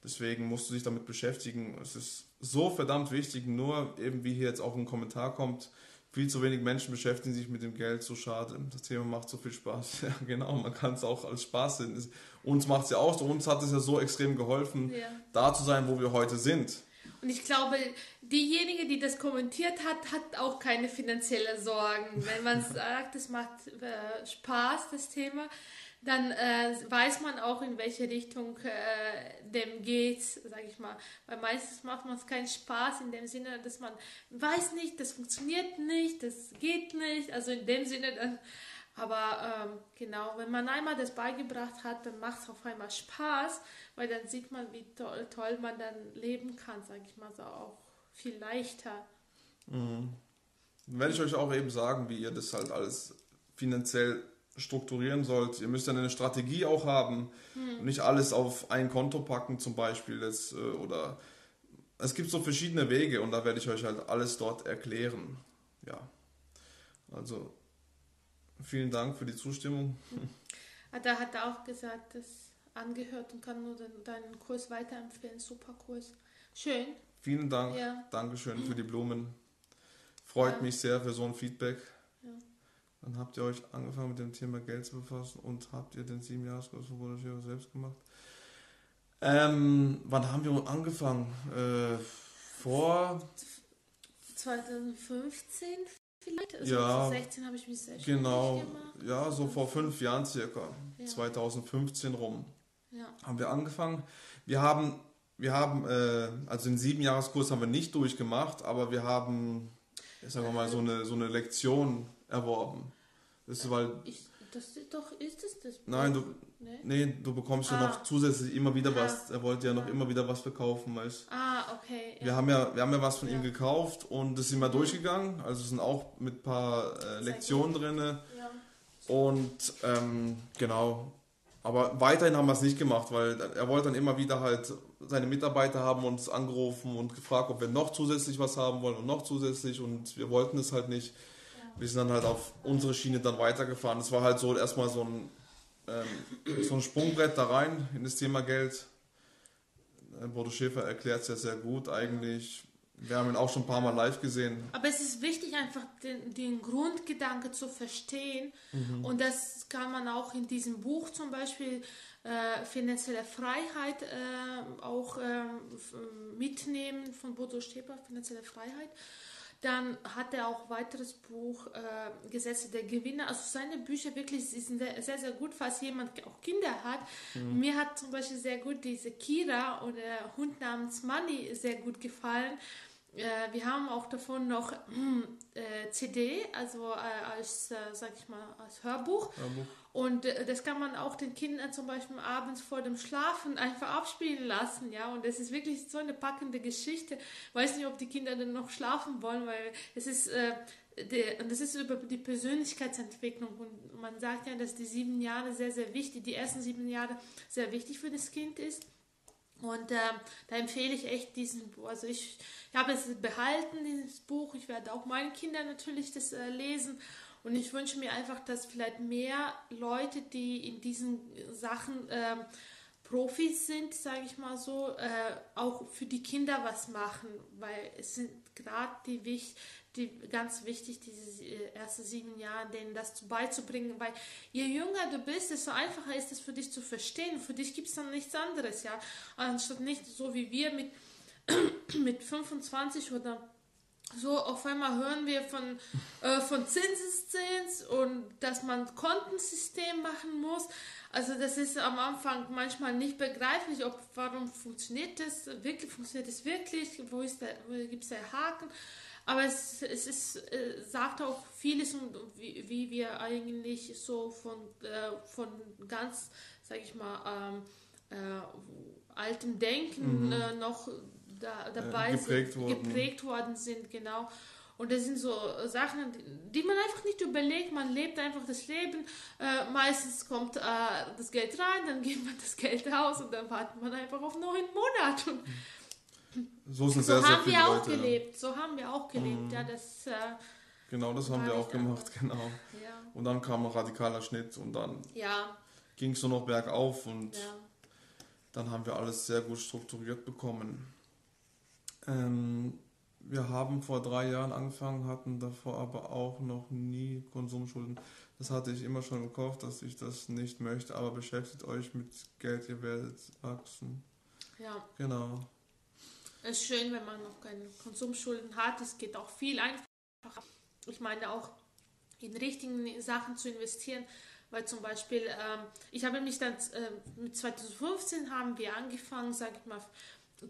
Deswegen musst du dich damit beschäftigen. Es ist so verdammt wichtig, nur eben wie hier jetzt auch ein Kommentar kommt, viel zu wenig Menschen beschäftigen sich mit dem Geld, so schade. Das Thema macht so viel Spaß. Ja, genau, man kann es auch als Spaß sehen. Uns macht es ja auch uns hat es ja so extrem geholfen, ja. da zu sein, wo wir heute sind. Und ich glaube, diejenige, die das kommentiert hat, hat auch keine finanzielle Sorgen. Wenn man sagt, es macht äh, Spaß, das Thema, dann äh, weiß man auch, in welche Richtung äh, dem geht, sage ich mal. Weil meistens macht man es keinen Spaß in dem Sinne, dass man weiß nicht, das funktioniert nicht, das geht nicht. Also in dem Sinne dann. Aber ähm, genau, wenn man einmal das beigebracht hat, dann macht es auf einmal Spaß, weil dann sieht man, wie toll, toll man dann leben kann, sage ich mal so, auch viel leichter. Mhm. Dann werde ich euch auch eben sagen, wie ihr das halt alles finanziell strukturieren sollt. Ihr müsst ja eine Strategie auch haben hm. und nicht alles auf ein Konto packen zum Beispiel jetzt, äh, oder es gibt so verschiedene Wege und da werde ich euch halt alles dort erklären. Ja, also vielen Dank für die Zustimmung. Ah, da hat er auch gesagt, das angehört und kann nur den, deinen Kurs weiterempfehlen. Super Kurs. Schön. Vielen Dank. Ja. Dankeschön für die Blumen. Freut ja. mich sehr für so ein Feedback. Ja. Dann habt ihr euch angefangen mit dem Thema Geld zu befassen und habt ihr den sieben Jahreskurs von Bruder selbst gemacht. Ähm, wann haben wir angefangen? Äh, vor 2015 vielleicht? Also ja, 2016 habe ich mich sehr Genau, ja, so vor fünf Jahren circa. Ja. 2015 rum. Ja. Haben wir angefangen. Wir haben, wir haben, äh, also den sieben Jahreskurs haben wir nicht durchgemacht, aber wir haben, sagen wir mal, so eine, so eine Lektion erworben. Das ist, weil. Ich, das ist doch, ist es das? Nein, du, nee? nee du bekommst ah. ja noch zusätzlich immer wieder was. Er wollte ja noch immer wieder was verkaufen, weißt Ah, okay. Ja. Wir, haben ja, wir haben ja was von ja. ihm gekauft und das sind wir mhm. durchgegangen. Also sind auch mit ein paar äh, Lektionen drin. Ja. Und ähm, genau. Aber weiterhin haben wir es nicht gemacht, weil er wollte dann immer wieder halt seine Mitarbeiter haben uns angerufen und gefragt, ob wir noch zusätzlich was haben wollen und noch zusätzlich und wir wollten es halt nicht wir sind dann halt auf unsere Schiene dann weitergefahren. Es war halt so erstmal so ein, ähm, so ein Sprungbrett da rein in das Thema Geld. Äh, Bodo Schäfer erklärt es ja sehr gut eigentlich. Wir haben ihn auch schon ein paar Mal live gesehen. Aber es ist wichtig, einfach den, den Grundgedanke zu verstehen. Mhm. Und das kann man auch in diesem Buch zum Beispiel äh, finanzielle Freiheit äh, auch äh, mitnehmen von Bodo Schäfer, finanzielle Freiheit. Dann hat er auch ein weiteres Buch, äh, Gesetze der Gewinner. Also seine Bücher wirklich sind sehr, sehr, sehr gut, falls jemand auch Kinder hat. Mhm. Mir hat zum Beispiel sehr gut diese Kira oder Hund namens Money sehr gut gefallen, äh, wir haben auch davon noch äh, CD, also äh, als, äh, sag ich mal, als Hörbuch. Hörbuch. Und äh, das kann man auch den Kindern zum Beispiel abends vor dem Schlafen einfach abspielen lassen, ja. Und es ist wirklich so eine packende Geschichte. Weiß nicht, ob die Kinder dann noch schlafen wollen, weil es ist, äh, der, das ist über die Persönlichkeitsentwicklung. Und man sagt ja, dass die sieben Jahre sehr, sehr wichtig, die ersten sieben Jahre sehr wichtig für das Kind ist. Und ähm, da empfehle ich echt diesen. Also ich, ich habe es behalten, dieses Buch. Ich werde auch meinen Kindern natürlich das äh, lesen. Und ich wünsche mir einfach, dass vielleicht mehr Leute, die in diesen Sachen ähm, Profis sind, sage ich mal so, äh, auch für die Kinder was machen, weil es sind gerade die, die ganz wichtig, diese äh, ersten sieben Jahre, denen das beizubringen, weil je jünger du bist, desto einfacher ist es für dich zu verstehen. Für dich gibt es dann nichts anderes, ja, anstatt nicht so wie wir mit mit 25 oder so auf einmal hören wir von, äh, von Zinseszins und dass man Kontensystem machen muss. Also das ist am Anfang manchmal nicht begreiflich, ob warum funktioniert das wirklich, funktioniert das wirklich, wo ist der, wo gibt es der Haken. Aber es, es ist, äh, sagt auch vieles, wie, wie wir eigentlich so von, äh, von ganz, sag ich mal, ähm, äh, altem Denken mhm. Äh, noch da, dabei geprägt, sind, worden. geprägt worden sind, genau. Und das sind so Sachen, die man einfach nicht überlegt. Man lebt einfach das Leben. Äh, meistens kommt äh, das Geld rein, dann gibt man das Geld aus und dann wartet man einfach auf neun Monate. so sind so sehr, haben sehr wir auch Leute, gelebt. Ja. So haben wir auch gelebt. Mhm. Ja, das, äh, genau, das haben wir auch gemacht, einfach. genau. Ja. Und dann kam ein radikaler Schnitt und dann ja. ging es nur noch bergauf und dann haben wir alles sehr gut strukturiert bekommen. Ähm, wir haben vor drei Jahren angefangen, hatten davor aber auch noch nie Konsumschulden. Das hatte ich immer schon im Kopf, dass ich das nicht möchte, aber beschäftigt euch mit Geld, ihr werdet wachsen. Ja. Genau. Es ist schön, wenn man noch keine Konsumschulden hat. Es geht auch viel einfacher. Ich meine auch in richtigen Sachen zu investieren, weil zum Beispiel, ähm, ich habe mich dann, äh, mit 2015 haben wir angefangen, sage ich mal,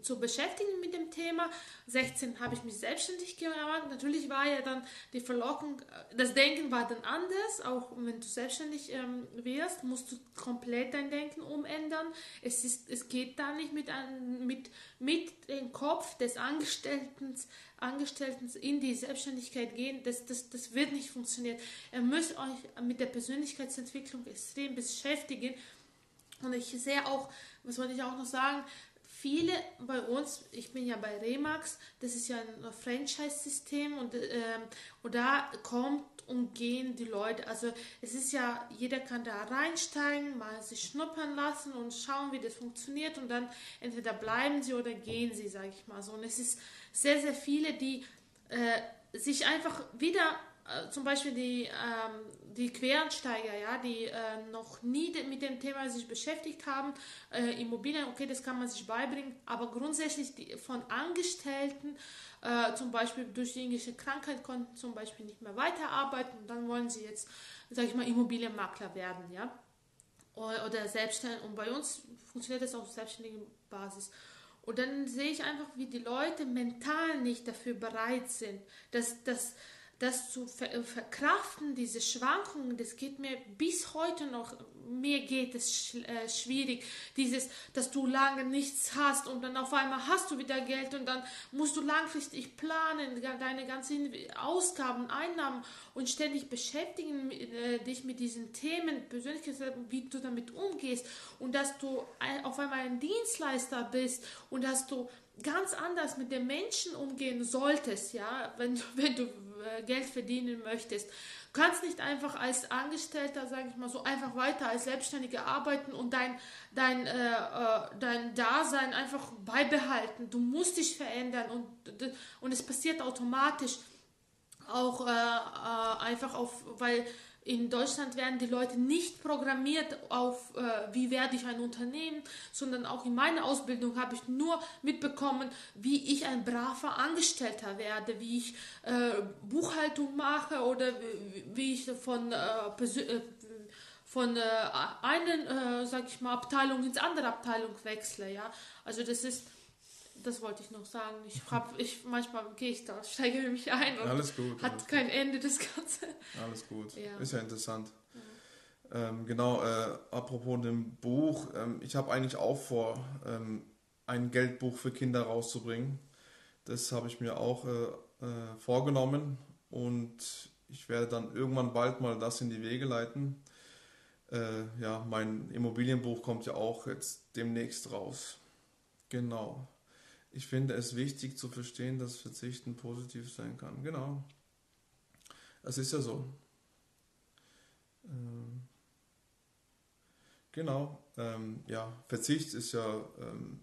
zu beschäftigen mit dem Thema. 16 habe ich mich selbstständig gemacht. Natürlich war ja dann die Verlockung, äh, das Denken war dann anders. Auch wenn du selbstständig ähm, wirst, musst du komplett dein Denken umändern. Es, ist, es geht da nicht mit, mit, mit dem Kopf des Angestellten, Angestellten in die Selbstständigkeit gehen. Das, das, das wird nicht funktionieren. Ihr müsst euch mit der Persönlichkeitsentwicklung extrem beschäftigen. Und ich sehe auch, was wollte ich auch noch sagen, viele bei uns, ich bin ja bei Remax, das ist ja ein Franchise-System und, ähm, und da kommt und gehen die Leute. Also es ist ja, jeder kann da reinsteigen, mal sich schnuppern lassen und schauen, wie das funktioniert und dann entweder bleiben sie oder gehen sie, sage ich mal so. Und es ist sehr, sehr viele, die äh, sich einfach wieder äh, zum Beispiel die, ähm, die Quereinsteiger, ja, die äh, noch nie mit dem Thema sich beschäftigt haben, äh, Immobilien, okay, das kann man sich beibringen, aber grundsätzlich die, von Angestellten, äh, zum Beispiel durch die englische Krankheit konnten zum Beispiel nicht mehr weiterarbeiten und dann wollen sie jetzt, sage ich mal, Immobilienmakler werden, ja, oder selbstständig. Und bei uns funktioniert das auf selbstständiger Basis. Und dann sehe ich einfach, wie die Leute mental nicht dafür bereit sind, dass das das zu ver verkraften, diese Schwankungen, das geht mir bis heute noch, mir geht es sch äh, schwierig. Dieses, dass du lange nichts hast und dann auf einmal hast du wieder Geld und dann musst du langfristig planen, deine ganzen Ausgaben, Einnahmen und ständig beschäftigen äh, dich mit diesen Themen, persönlich, wie du damit umgehst und dass du ein, auf einmal ein Dienstleister bist und dass du ganz anders mit den Menschen umgehen solltest, ja, wenn, wenn du äh, Geld verdienen möchtest. Du kannst nicht einfach als Angestellter, sage ich mal so, einfach weiter als Selbstständiger arbeiten und dein, dein, äh, äh, dein Dasein einfach beibehalten. Du musst dich verändern und, und es passiert automatisch auch äh, äh einfach auf, weil in Deutschland werden die Leute nicht programmiert auf, äh, wie werde ich ein Unternehmen, sondern auch in meiner Ausbildung habe ich nur mitbekommen, wie ich ein braver Angestellter werde, wie ich äh, Buchhaltung mache oder wie, ich von, äh, äh von äh, einen, äh, sag Abteilung ins andere Abteilung wechsle. Ja? Also das ist das wollte ich noch sagen. Ich hab, ich manchmal gehe ich da, steige mich ein und Alles gut. hat alles kein Ende das Ganze. gut. Alles gut. Ja. Ist ja interessant. Ähm, genau, äh, apropos dem Buch, ähm, ich habe eigentlich auch vor, ähm, ein Geldbuch für Kinder rauszubringen. Das habe ich mir auch äh, äh, vorgenommen und ich werde dann irgendwann bald mal das in die Wege leiten. Äh, ja, mein Immobilienbuch kommt ja auch jetzt demnächst raus. Genau. Ich finde es wichtig zu verstehen, dass Verzichten positiv sein kann. Genau. Es ist ja so. Ähm, genau. Ähm, ja, Verzicht ist ja, ähm,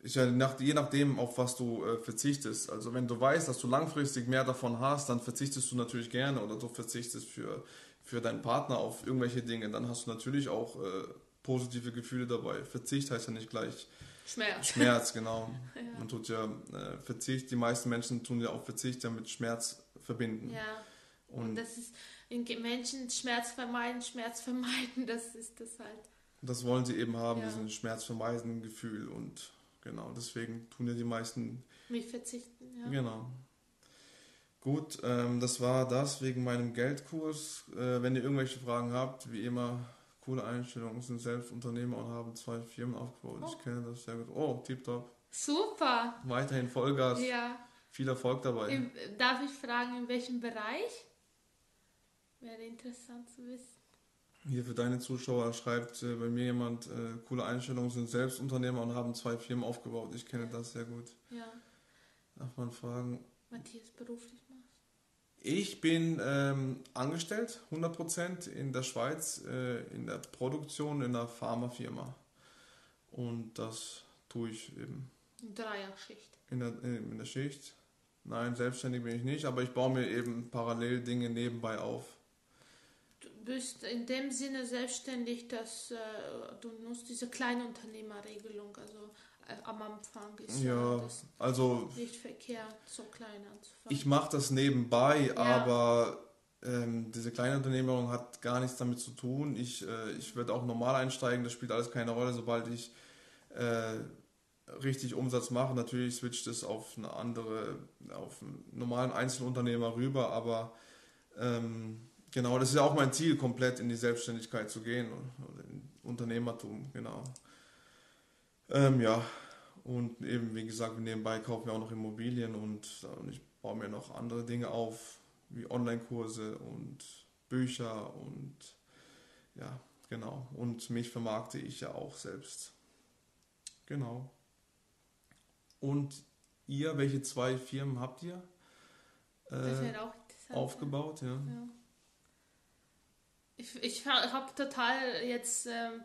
ist ja nach, je nachdem, auf was du äh, verzichtest. Also wenn du weißt, dass du langfristig mehr davon hast, dann verzichtest du natürlich gerne oder du verzichtest für, für deinen Partner auf irgendwelche Dinge. Dann hast du natürlich auch äh, positive Gefühle dabei. Verzicht heißt ja nicht gleich Schmerz. Schmerz, genau. Ja. Man tut ja äh, Verzicht, die meisten Menschen tun ja auch Verzicht ja mit Schmerz verbinden. Ja. Und Und das ist in Menschen Schmerz vermeiden, Schmerz vermeiden, das ist das halt. das wollen sie eben haben, Ja. diesen schmerzvermeidenden Gefühl. Und genau, deswegen tun ja die meisten, Mich verzichten, ja. genau. Gut, ähm, das war das wegen meinem Geldkurs. Äh, wenn ihr irgendwelche Fragen habt, wie immer, coole Einstellungen, sind selbst Unternehmer und haben zwei Firmen aufgebaut. Oh. Ich kenne das sehr gut. Oh, tipptopp. Super. Weiterhin Vollgas, Ja. viel Erfolg dabei. Im, darf ich fragen, in welchem Bereich? Wäre interessant zu wissen. Hier für deine Zuschauer schreibt äh, bei mir jemand, äh, coole Einstellungen, sind Selbstunternehmer und haben zwei Firmen aufgebaut. Ich kenne das sehr gut. Ja. Darf man fragen? Matthias beruflich. Ich bin ähm, angestellt, 100% in der Schweiz, äh, in der Produktion in einer Pharmafirma. Und das tue ich eben Dreierschicht. in der, äh, in der Schicht. Nein, selbstständig bin ich nicht, aber ich baue mir eben parallel Dinge nebenbei auf. Du bist in dem Sinne selbstständig, dass äh, du nutzt diese Kleinunternehmerregelung, also am Anfang ist Ja, das also nicht verkehrt, so klein anzufangen. Ich mache das nebenbei, Ja. aber ähm, diese kleine Unternehmerung hat gar nichts damit zu tun. Ich, äh, ich würde auch normal einsteigen, das spielt alles keine Rolle, sobald ich äh, richtig Umsatz mache. Natürlich switcht es auf eine andere, auf einen normalen Einzelunternehmer rüber, aber ähm, genau, das ist ja auch mein Ziel, komplett in die Selbstständigkeit zu gehen oder in Unternehmertum, genau. Ähm, ja, und eben, wie gesagt, nebenbei kaufen wir auch noch Immobilien und, und ich baue mir noch andere Dinge auf, wie Online-Kurse und Bücher und ja, genau. Und mich vermarkte ich ja auch selbst. Genau. Und ihr, welche zwei Firmen habt ihr das äh, aufgebaut? Ja. Ja. Ich, ich habe total jetzt ähm,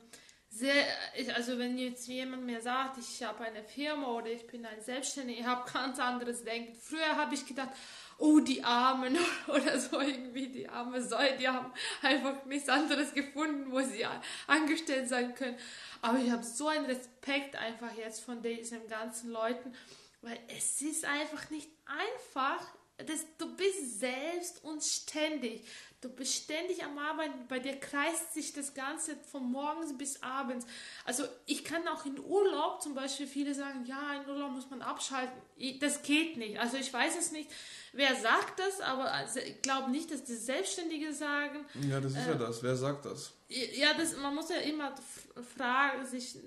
sehr, ich, also wenn jetzt jemand mir sagt, ich habe eine Firma oder ich bin ein Selbstständiger, ich habe ganz anderes Denken. Früher habe ich gedacht, oh die Armen oder so irgendwie die arme Säue, die haben einfach nichts anderes gefunden, wo sie angestellt sein können. Aber ich habe so einen Respekt einfach jetzt von diesen ganzen Leuten, weil es ist einfach nicht einfach. Das, du bist selbst und ständig. Du bist ständig am Arbeiten, bei dir kreist sich das Ganze von morgens bis abends. Also ich kann auch in Urlaub zum Beispiel, viele sagen, ja, in Urlaub muss man abschalten. Das geht nicht. Also ich weiß es nicht, wer sagt das, aber also ich glaube nicht, dass die Selbstständige sagen. ja, das ist ja das. Wer sagt das? Ja, das, man muss ja immer fragen, sich äh,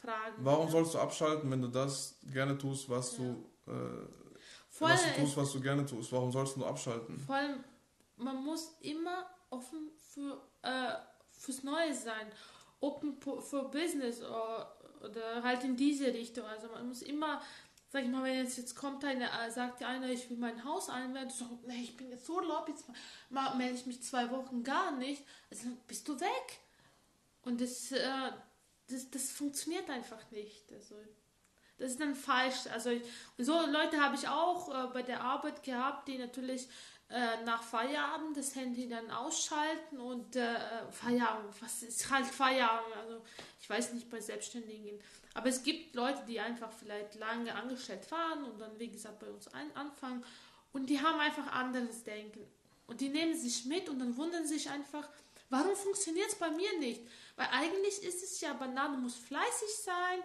fragen. Warum sollst du abschalten, wenn du das gerne tust, was du äh, Vor was du allem, tust, was du gerne tust? Warum sollst du abschalten? vor allem, man muss immer offen für, äh, fürs Neue sein. Open für Business oder, oder halt in diese Richtung. Also man muss immer, sag ich mal, wenn jetzt, jetzt kommt eine, äh, sagt der eine, ich will mein Haus einwenden, so, nee, ich bin jetzt so Urlaub, jetzt mal melde ich mich zwei Wochen gar nicht, also bist du weg. Und das, äh, das, das funktioniert einfach nicht. Also das ist dann falsch. Also und so Leute habe ich auch äh, bei der Arbeit gehabt, die natürlich äh, nach Feierabend das Handy dann ausschalten und äh, Feierabend, was ist halt Feierabend? Also ich weiß nicht bei Selbstständigen. Aber es gibt Leute, die einfach vielleicht lange angestellt waren und dann, wie gesagt, bei uns ein, anfangen und die haben einfach anderes Denken. Und die nehmen sich mit und dann wundern sich einfach, warum funktioniert es bei mir nicht? Weil eigentlich ist es ja banal, du musst fleißig sein,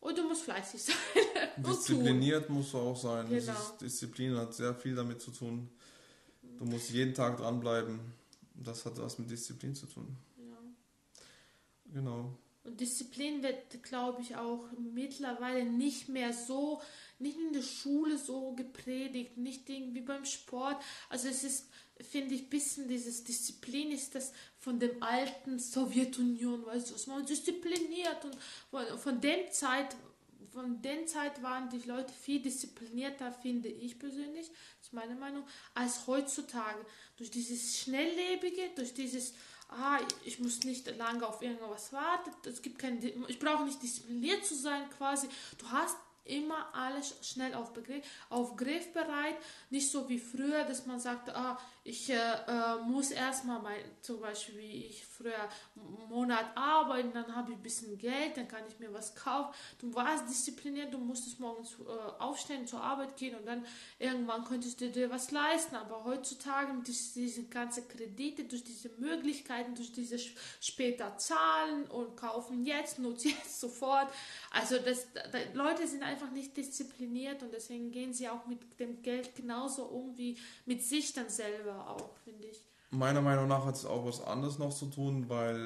Und du musst fleißig sein. Diszipliniert musst du auch sein. Genau. Dieses Disziplin hat sehr viel damit zu tun. Du musst jeden Tag dranbleiben. Das hat was mit Disziplin zu tun. Ja. Genau. Und Disziplin wird, glaube ich, auch mittlerweile nicht mehr so, nicht in der Schule so gepredigt, nicht irgendwie beim Sport. Also es ist, finde ich, ein bisschen dieses Disziplin ist das von dem alten Sowjetunion, weißt du, was man diszipliniert und von, von dem Zeit, von der Zeit waren die Leute viel disziplinierter, finde ich persönlich, ist meine Meinung, als heutzutage. Durch dieses Schnelllebige, durch dieses ah, ich muss nicht lange auf irgendwas warten, es gibt kein, ich brauche nicht diszipliniert zu sein quasi. Du hast immer alles schnell auf, Begriff, auf Griffbereit, nicht so wie früher, dass man sagt, ah, ich äh, äh, muss erstmal mein, zum Beispiel wie ich früher einen Monat arbeiten, dann habe ich ein bisschen Geld, dann kann ich mir was kaufen. Du warst diszipliniert, du musstest morgens äh, aufstehen, zur Arbeit gehen und dann irgendwann könntest du dir was leisten. Aber heutzutage mit diesen ganzen Kredite, durch diese Möglichkeiten, durch diese später zahlen und kaufen jetzt, nutzt jetzt sofort. Also das, da, Leute sind einfach nicht diszipliniert und deswegen gehen sie auch mit dem Geld genauso um wie mit sich dann selber auch, finde ich. Meiner Meinung nach hat es auch was anderes noch zu tun, weil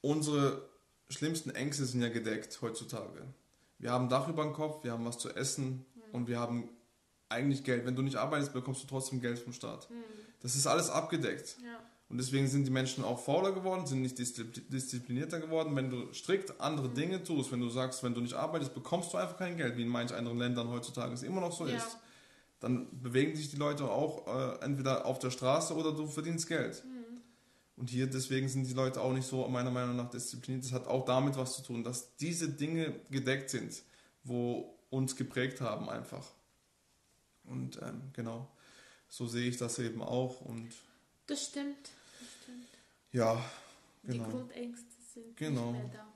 unsere schlimmsten Ängste sind ja gedeckt heutzutage. Wir haben Dach über dem Kopf, wir haben was zu essen mhm. und wir haben eigentlich Geld. Wenn du nicht arbeitest, bekommst du trotzdem Geld vom Staat. Mhm. Das ist alles abgedeckt. Ja. Und deswegen sind die Menschen auch fauler geworden, sind nicht disziplinierter geworden. Wenn du strikt andere mhm. Dinge tust, wenn du sagst, wenn du nicht arbeitest, bekommst du einfach kein Geld, wie in manchen anderen Ländern heutzutage es immer noch so ja. ist dann bewegen sich die Leute auch äh, entweder auf der Straße oder du verdienst Geld. Mhm. Und hier deswegen sind die Leute auch nicht so meiner Meinung nach diszipliniert. Das hat auch damit was zu tun, dass diese Dinge gedeckt sind, wo uns geprägt haben einfach. Und ähm, genau, so sehe ich das eben auch. Und das stimmt. Das stimmt. Ja, genau. Die Grundängste sind genau. nicht mehr da.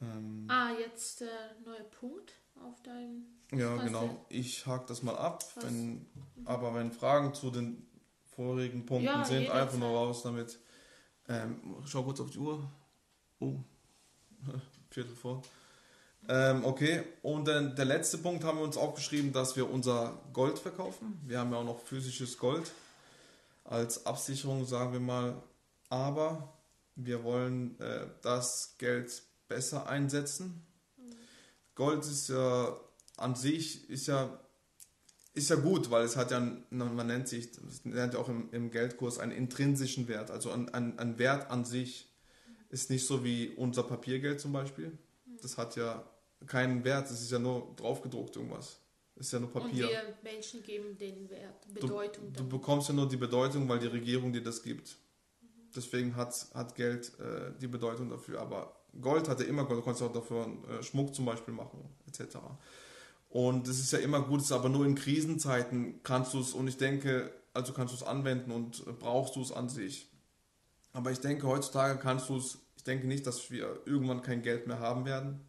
Ähm, ah, jetzt der äh, neue Punkt auf deinem. Ja, genau. Ich hake das mal ab. Wenn, aber wenn Fragen zu den vorigen Punkten ja, sind, einfach nur raus damit. Ähm, schau kurz auf die Uhr. Oh, Viertel vor. Ähm, okay, und dann der letzte Punkt haben wir uns aufgeschrieben, dass wir unser Gold verkaufen. Wir haben ja auch noch physisches Gold als Absicherung, sagen wir mal. Aber wir wollen äh, das Geld besser einsetzen Gold ist ja an sich ist ja ist ja gut, weil es hat ja, man nennt sich, nennt ja auch im, im Geldkurs einen intrinsischen Wert, also ein, ein, ein Wert an sich ist nicht so wie unser Papiergeld zum Beispiel. Das hat ja keinen Wert, es ist ja nur draufgedruckt irgendwas. Es ist ja nur Papier. Und wir Menschen geben den Wert, Bedeutung. Du, du bekommst ja nur die Bedeutung, weil die Regierung dir das gibt. Deswegen hat, hat Geld äh, die Bedeutung dafür. Aber Gold hatte immer Gold, du konntest auch dafür äh, Schmuck zum Beispiel machen, etc. Und das ist ja immer gut, aber nur in Krisenzeiten kannst du es, und ich denke, also kannst du es anwenden und äh, brauchst du es an sich. Aber ich denke, heutzutage kannst du es, ich denke nicht, dass wir irgendwann kein Geld mehr haben werden.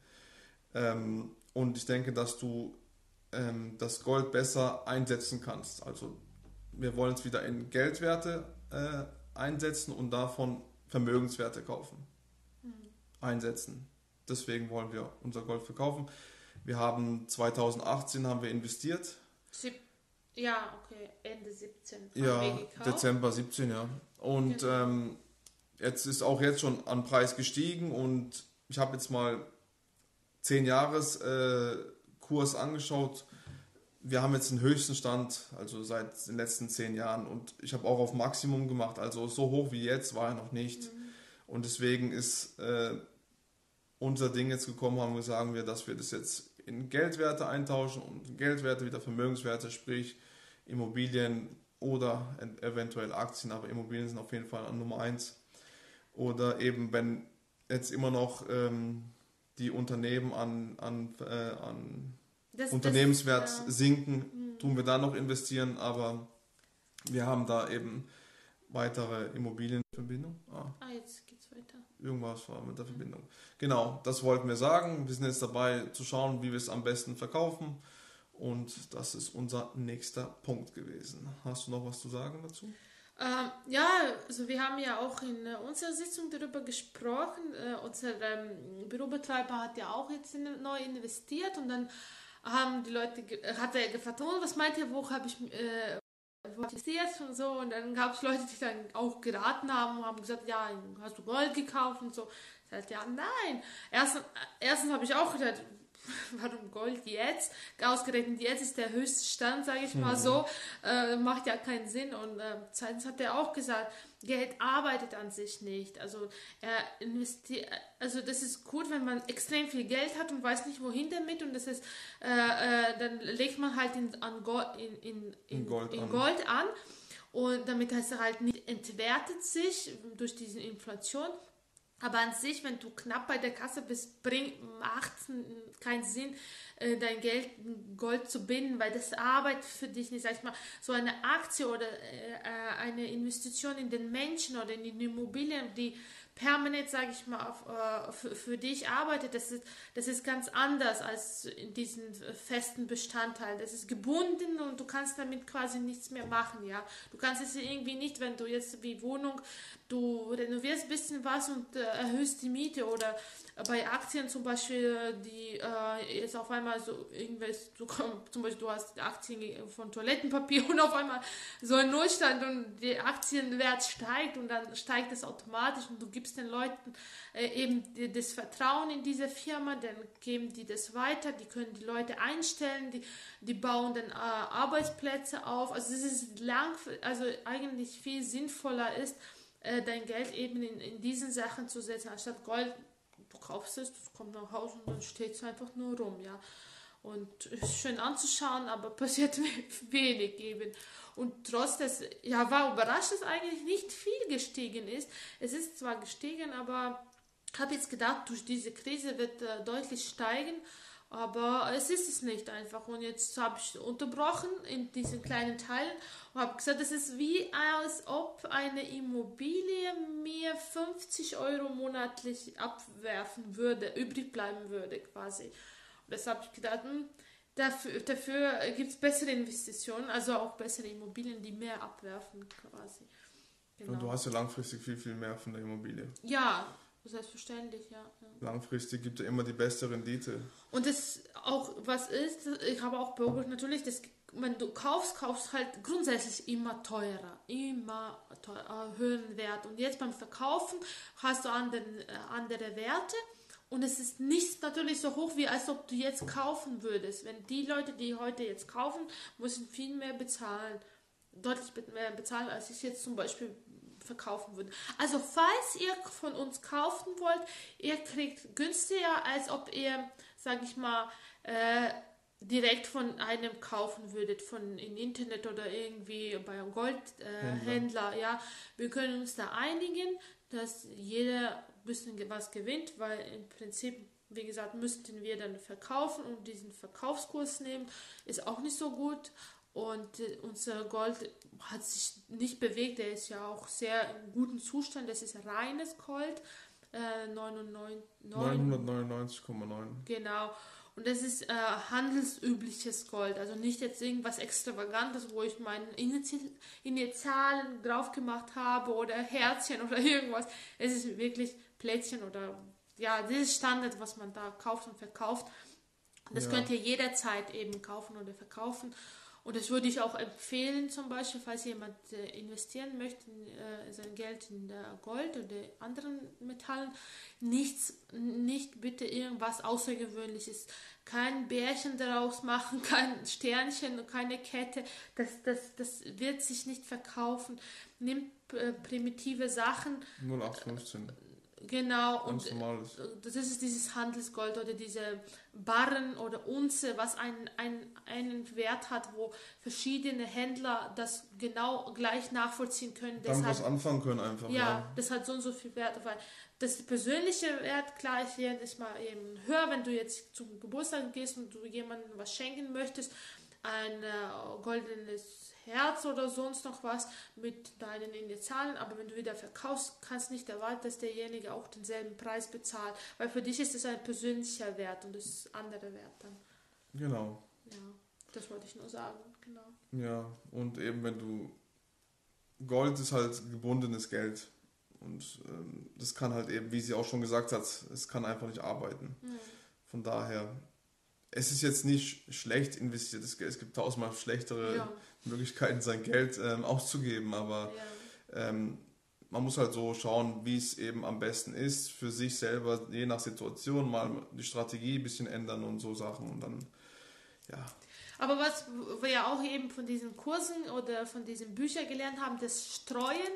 Ähm, und ich denke, dass du ähm, das Gold besser einsetzen kannst. Also wir wollen es wieder in Geldwerte äh, einsetzen und davon Vermögenswerte kaufen einsetzen. Deswegen wollen wir unser Gold verkaufen. Wir haben 2018 haben wir investiert. Sieb ja, okay, Ende 17. Ja, Dezember 17, ja. Und genau. ähm, jetzt ist auch jetzt schon an Preis gestiegen und ich habe jetzt mal 10 Jahres äh, Kurs angeschaut. Wir haben jetzt den höchsten Stand, also seit den letzten 10 Jahren und ich habe auch auf Maximum gemacht, also so hoch wie jetzt war er noch nicht. Mhm. Und deswegen ist äh, unser Ding jetzt gekommen, haben wir sagen wir, dass wir das jetzt in Geldwerte eintauschen und Geldwerte wieder Vermögenswerte, sprich Immobilien oder eventuell Aktien, aber Immobilien sind auf jeden Fall an Nummer 1. Oder eben, wenn jetzt immer noch ähm, die Unternehmen an, an, äh, an das, Unternehmenswert das, ja. sinken, mhm. tun wir da noch investieren, aber wir haben da eben weitere Immobilienverbindungen. Ah, ah jetzt. Irgendwas war mit der Verbindung. Genau, das wollten wir sagen. Wir sind jetzt dabei zu schauen, wie wir es am besten verkaufen. Und das ist unser nächster Punkt gewesen. Hast du noch was zu sagen dazu? Ähm, ja, also wir haben ja auch in äh, unserer Sitzung darüber gesprochen. Äh, unser ähm, Bürobetreiber hat ja auch jetzt in, neu investiert und dann haben die Leute, hat er gefragt, oh, was meint ihr, wo habe ich äh, wo investiert und so und dann gab es Leute, die dann auch geraten haben und haben gesagt, ja, hast du Gold gekauft und so. Ich sagte, ja, nein. Erstens, erstens habe ich auch gedacht, warum Gold jetzt? Ausgerechnet jetzt ist der höchste Stand, sage ich mal so. Äh, macht ja keinen Sinn. Und äh, zweitens hat er auch gesagt, Geld arbeitet an sich nicht. Also er investiert, also das ist gut, wenn man extrem viel Geld hat und weiß nicht wohin damit und das ist, äh, äh, dann legt man halt in, an Gold, in, in, in, In Gold in an. Gold an. Und damit heißt er halt nicht entwertet sich durch diese Inflation. Aber an sich, wenn du knapp bei der Kasse bist, macht keinen Sinn, äh, dein Geld in Gold zu binden, weil das arbeitet für dich nicht. Sag ich mal, so eine Aktie oder äh, äh, eine Investition in den Menschen oder in die Immobilien, die permanent, sage ich mal, auf, äh, für, für dich arbeitet, das ist, das ist ganz anders als in diesen äh, festen Bestandteil. Das ist gebunden und du kannst damit quasi nichts mehr machen, ja. Du kannst es irgendwie nicht, wenn du jetzt wie Wohnung, du renovierst ein bisschen was und äh, erhöhst die Miete oder bei Aktien zum Beispiel, die äh, jetzt auf einmal so irgendwas, du, zum Beispiel du hast Aktien von Toilettenpapier und auf einmal so ein Nullstand und der Aktienwert steigt und dann steigt es automatisch und du gibst den Leuten äh, eben die, das Vertrauen in diese Firma, dann geben die das weiter, die können die Leute einstellen, die, die bauen dann äh, Arbeitsplätze auf. Also es ist lang, also eigentlich viel sinnvoller ist, äh, dein Geld eben in, in diesen Sachen zu setzen, anstatt Gold du kaufst es, das kommt nach Hause und dann steht es einfach nur rum, ja. Und ist schön anzuschauen, aber passiert wenig eben. Und trotz des, ja, war überrascht, dass eigentlich nicht viel gestiegen ist. Es ist zwar gestiegen, aber ich habe jetzt gedacht, durch diese Krise wird äh, deutlich steigen. Aber es ist es nicht einfach. Und jetzt habe ich unterbrochen in diesen kleinen Teilen und habe gesagt, es ist wie als ob eine Immobilie mir 50 Euro monatlich abwerfen würde, übrig bleiben würde quasi. Habe ich gedacht, hm, dafür, dafür gibt es bessere Investitionen, also auch bessere Immobilien, die mehr abwerfen quasi. Genau. Und du hast ja langfristig viel, viel mehr von der Immobilie. Ja, selbstverständlich, ja. ja. Langfristig gibt er immer die beste Rendite. Und das auch, was ist, ich habe auch beobachtet, natürlich, das, wenn du kaufst, kaufst halt grundsätzlich immer teurer, immer teurer, höheren Wert. Und jetzt beim Verkaufen hast du andere, äh, andere Werte und es ist nicht natürlich so hoch, wie als ob du jetzt kaufen würdest. Wenn die Leute, die heute jetzt kaufen, müssen viel mehr bezahlen. Deutlich mehr bezahlen, als ich jetzt zum Beispiel verkaufen würde. Also falls ihr von uns kaufen wollt, ihr kriegt günstiger, als ob ihr, sag ich mal, äh, direkt von einem kaufen würdet, von im Internet oder irgendwie bei einem Goldhändler. Äh, ja, wir können uns da einigen, dass jeder bisschen was gewinnt, weil im Prinzip wie gesagt, müssten wir dann verkaufen und diesen Verkaufskurs nehmen. Ist auch nicht so gut. Und äh, unser Gold hat sich nicht bewegt. Der ist ja auch sehr im guten Zustand. Das ist reines Gold. Äh, 99, 999,9. Genau. Und das ist äh, handelsübliches Gold. Also nicht jetzt irgendwas Extravagantes, wo ich meine Initi Initialen drauf gemacht habe oder Herzchen oder irgendwas. Es ist wirklich Plättchen oder ja, dieses Standard, was man da kauft und verkauft. Das Ja. könnt ihr jederzeit eben kaufen oder verkaufen. Und das würde ich auch empfehlen, zum Beispiel, falls jemand äh, investieren möchte, in, äh, sein Geld in Gold oder anderen Metallen, nichts, nicht bitte irgendwas Außergewöhnliches. Kein Bärchen daraus machen, kein Sternchen, keine Kette. Das, das, das wird sich nicht verkaufen. Nimmt äh, primitive Sachen, 0815. genau, und normales. das ist dieses Handelsgold oder diese Barren oder Unze, was einen, einen, einen Wert hat, wo verschiedene Händler das genau gleich nachvollziehen können. Damit was anfangen können einfach. ja, Ja. das hat so und so viel Wert. Weil das persönliche Wert, klar, ist jedes Mal eben höher, wenn du jetzt zum Geburtstag gehst und du jemandem was schenken möchtest, ein äh, goldenes Herz oder sonst noch was mit deinen Initialen, aber wenn du wieder verkaufst, kannst nicht erwarten, dass derjenige auch denselben Preis bezahlt, weil für dich ist es ein persönlicher Wert und das ist anderer Wert dann. Genau. Ja, das wollte ich nur sagen, genau. Ja, und eben wenn du Gold ist halt gebundenes Geld. Und ähm, das kann halt eben, wie sie auch schon gesagt hat, es kann einfach nicht arbeiten. Mhm. Von daher, es ist jetzt nicht schlecht investiertes Geld. Es gibt tausendmal schlechtere Ja. Möglichkeiten, sein Geld ähm, auszugeben, aber Ja. ähm, man muss halt so schauen, wie es eben am besten ist, für sich selber, je nach Situation, mal die Strategie ein bisschen ändern und so Sachen und dann, ja, Aber was wir ja auch eben von diesen Kursen oder von diesen Büchern gelernt haben, das Streuen.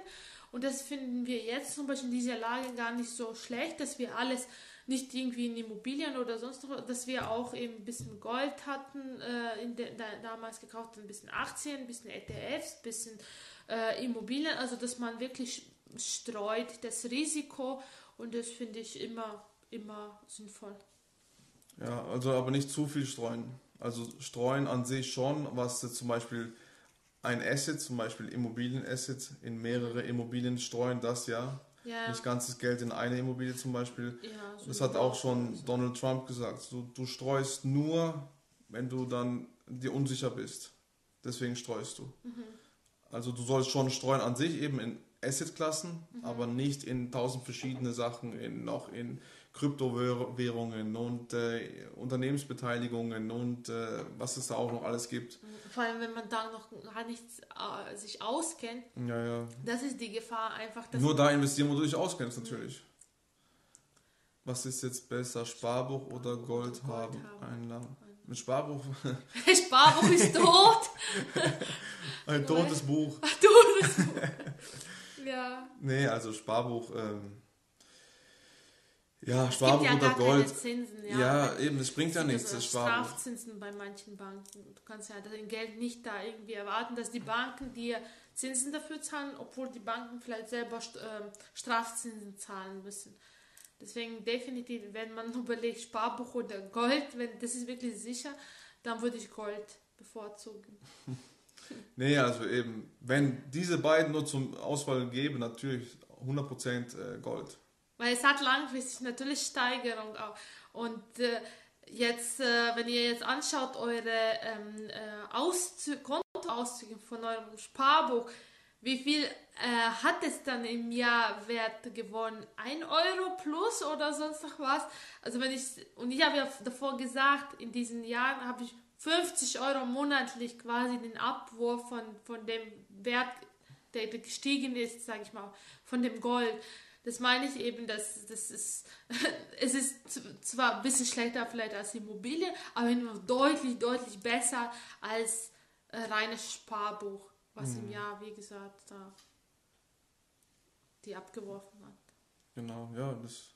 Und das finden wir jetzt zum Beispiel in dieser Lage gar nicht so schlecht, dass wir alles nicht irgendwie in Immobilien oder sonst noch, dass wir auch eben ein bisschen Gold hatten, äh, in de, da, damals gekauft, ein bisschen Aktien, ein bisschen ETFs, ein bisschen äh, Immobilien, also dass man wirklich streut das Risiko und das finde ich immer, immer sinnvoll. Ja, also aber nicht zu viel streuen. Also streuen an sich schon, was zum Beispiel ein Asset, zum Beispiel Immobilienasset, in mehrere Immobilien streuen, das ja. Ja, Nicht ganzes Geld in eine Immobilie zum Beispiel. ja so Das hat auch schon Donald Trump gesagt. Du, du streust nur, wenn du dann dir unsicher bist. Deswegen streust du. Also du sollst schon streuen an sich eben in Assetklassen, aber nicht in tausend verschiedene Sachen, in, noch in Kryptowährungen und äh, Unternehmensbeteiligungen und äh, was es da auch noch alles gibt. Vor allem, wenn man da noch gar nicht äh, sich auskennt, Ja, ja. das ist die Gefahr einfach, dass Nur da investieren, wo du dich auskennst natürlich. Was ist jetzt besser, Sparbuch oder Gold, Gold haben? Einlagen. Mit Sparbuch, Sparbuch ist tot. ein totes Buch. du, das ja. Nee, also Sparbuch, ähm, ja, Es Sparbuch gibt ja oder Gold. Zinsen. Ja, Ja, eben, es bringt ja Es gibt nichts, also das Sparbuch. Strafzinsen bei manchen Banken. Du kannst ja dein Geld nicht da irgendwie erwarten, dass die Banken dir Zinsen dafür zahlen, obwohl die Banken vielleicht selber ähm, Strafzinsen zahlen müssen. Deswegen definitiv, wenn man überlegt, Sparbuch oder Gold, wenn das ist wirklich sicher, dann würde ich Gold bevorzugen. Nee, also eben, wenn diese beiden nur zum Auswahl geben, natürlich 100% äh, Gold. Weil es hat langfristig natürlich Steigerung auch. Und äh, jetzt, äh, wenn ihr jetzt anschaut, eure ähm, äh, Auszü Kontoauszüge von eurem Sparbuch, wie viel äh, hat es dann im Jahr Wert gewonnen? Ein Euro plus oder sonst noch was? Also wenn ich, und ich habe ja davor gesagt, in diesen Jahren habe ich 50 Euro monatlich quasi den Abwurf von, von dem Wert, der gestiegen ist, sage ich mal, von dem Gold. Das meine ich eben, dass das ist, es ist zwar ein bisschen schlechter vielleicht als Immobilie, aber immer deutlich, deutlich besser als äh, reines Sparbuch, was im Jahr, wie gesagt, da die abgeworfen hat. Genau, ja, das,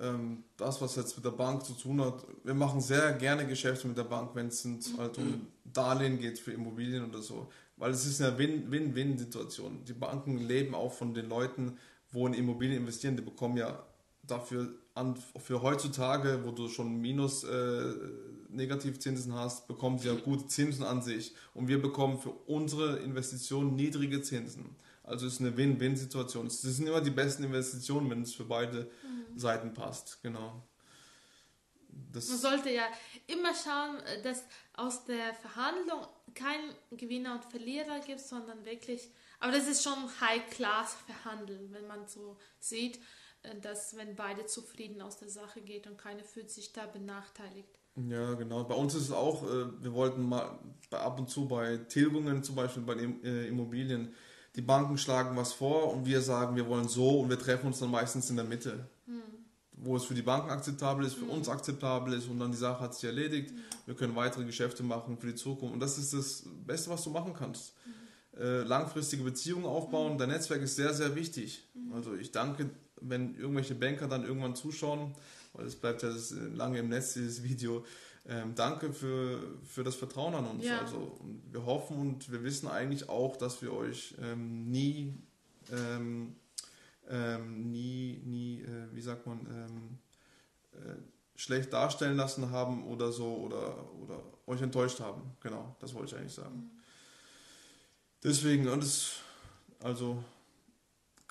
ähm, das, was jetzt mit der Bank zu tun hat, wir machen sehr gerne Geschäfte mit der Bank, wenn es sind, halt um Darlehen geht für Immobilien oder so. Weil es ist eine Win- Win-Win-Situation. Die Banken leben auch von den Leuten, wo in Immobilien investieren, die bekommen ja dafür an, für heutzutage, wo du schon minus äh, Negativzinsen hast, bekommen sie ja gute Zinsen an sich. Und wir bekommen für unsere Investitionen niedrige Zinsen. Also es ist eine Win-Win-Situation. Es sind immer die besten Investitionen, wenn es für beide Seiten passt. Genau. Das, Man sollte ja immer schauen, dass aus der Verhandlung kein Gewinner und Verlierer gibt, sondern wirklich, aber das ist schon High-Class verhandeln, wenn man so sieht, äh, dass wenn beide zufrieden aus der Sache geht und keiner fühlt sich da benachteiligt. Ja, genau. Bei uns ist es auch, äh, wir wollten mal ab und zu bei Tilgungen, zum Beispiel bei äh, Immobilien, die Banken schlagen was vor und wir sagen, wir wollen so und wir treffen uns dann meistens in der Mitte. Wo es für die Banken akzeptabel ist, für uns akzeptabel ist und dann die Sache hat sich erledigt. Wir können weitere Geschäfte machen für die Zukunft und das ist das Beste, was du machen kannst. Äh, langfristige Beziehungen aufbauen, dein Netzwerk ist sehr, sehr wichtig. Also ich danke, wenn irgendwelche Banker dann irgendwann zuschauen, weil es bleibt ja äh, lange im Netz, dieses Video. Ähm, danke für, für das Vertrauen an uns. Ja. Also wir hoffen und wir wissen eigentlich auch, dass wir euch ähm, nie, ähm, ähm, nie, nie, äh, wie sagt man, ähm, äh, schlecht darstellen lassen haben oder so oder, oder euch enttäuscht haben. Genau, das wollte ich eigentlich sagen. Deswegen, und es, also,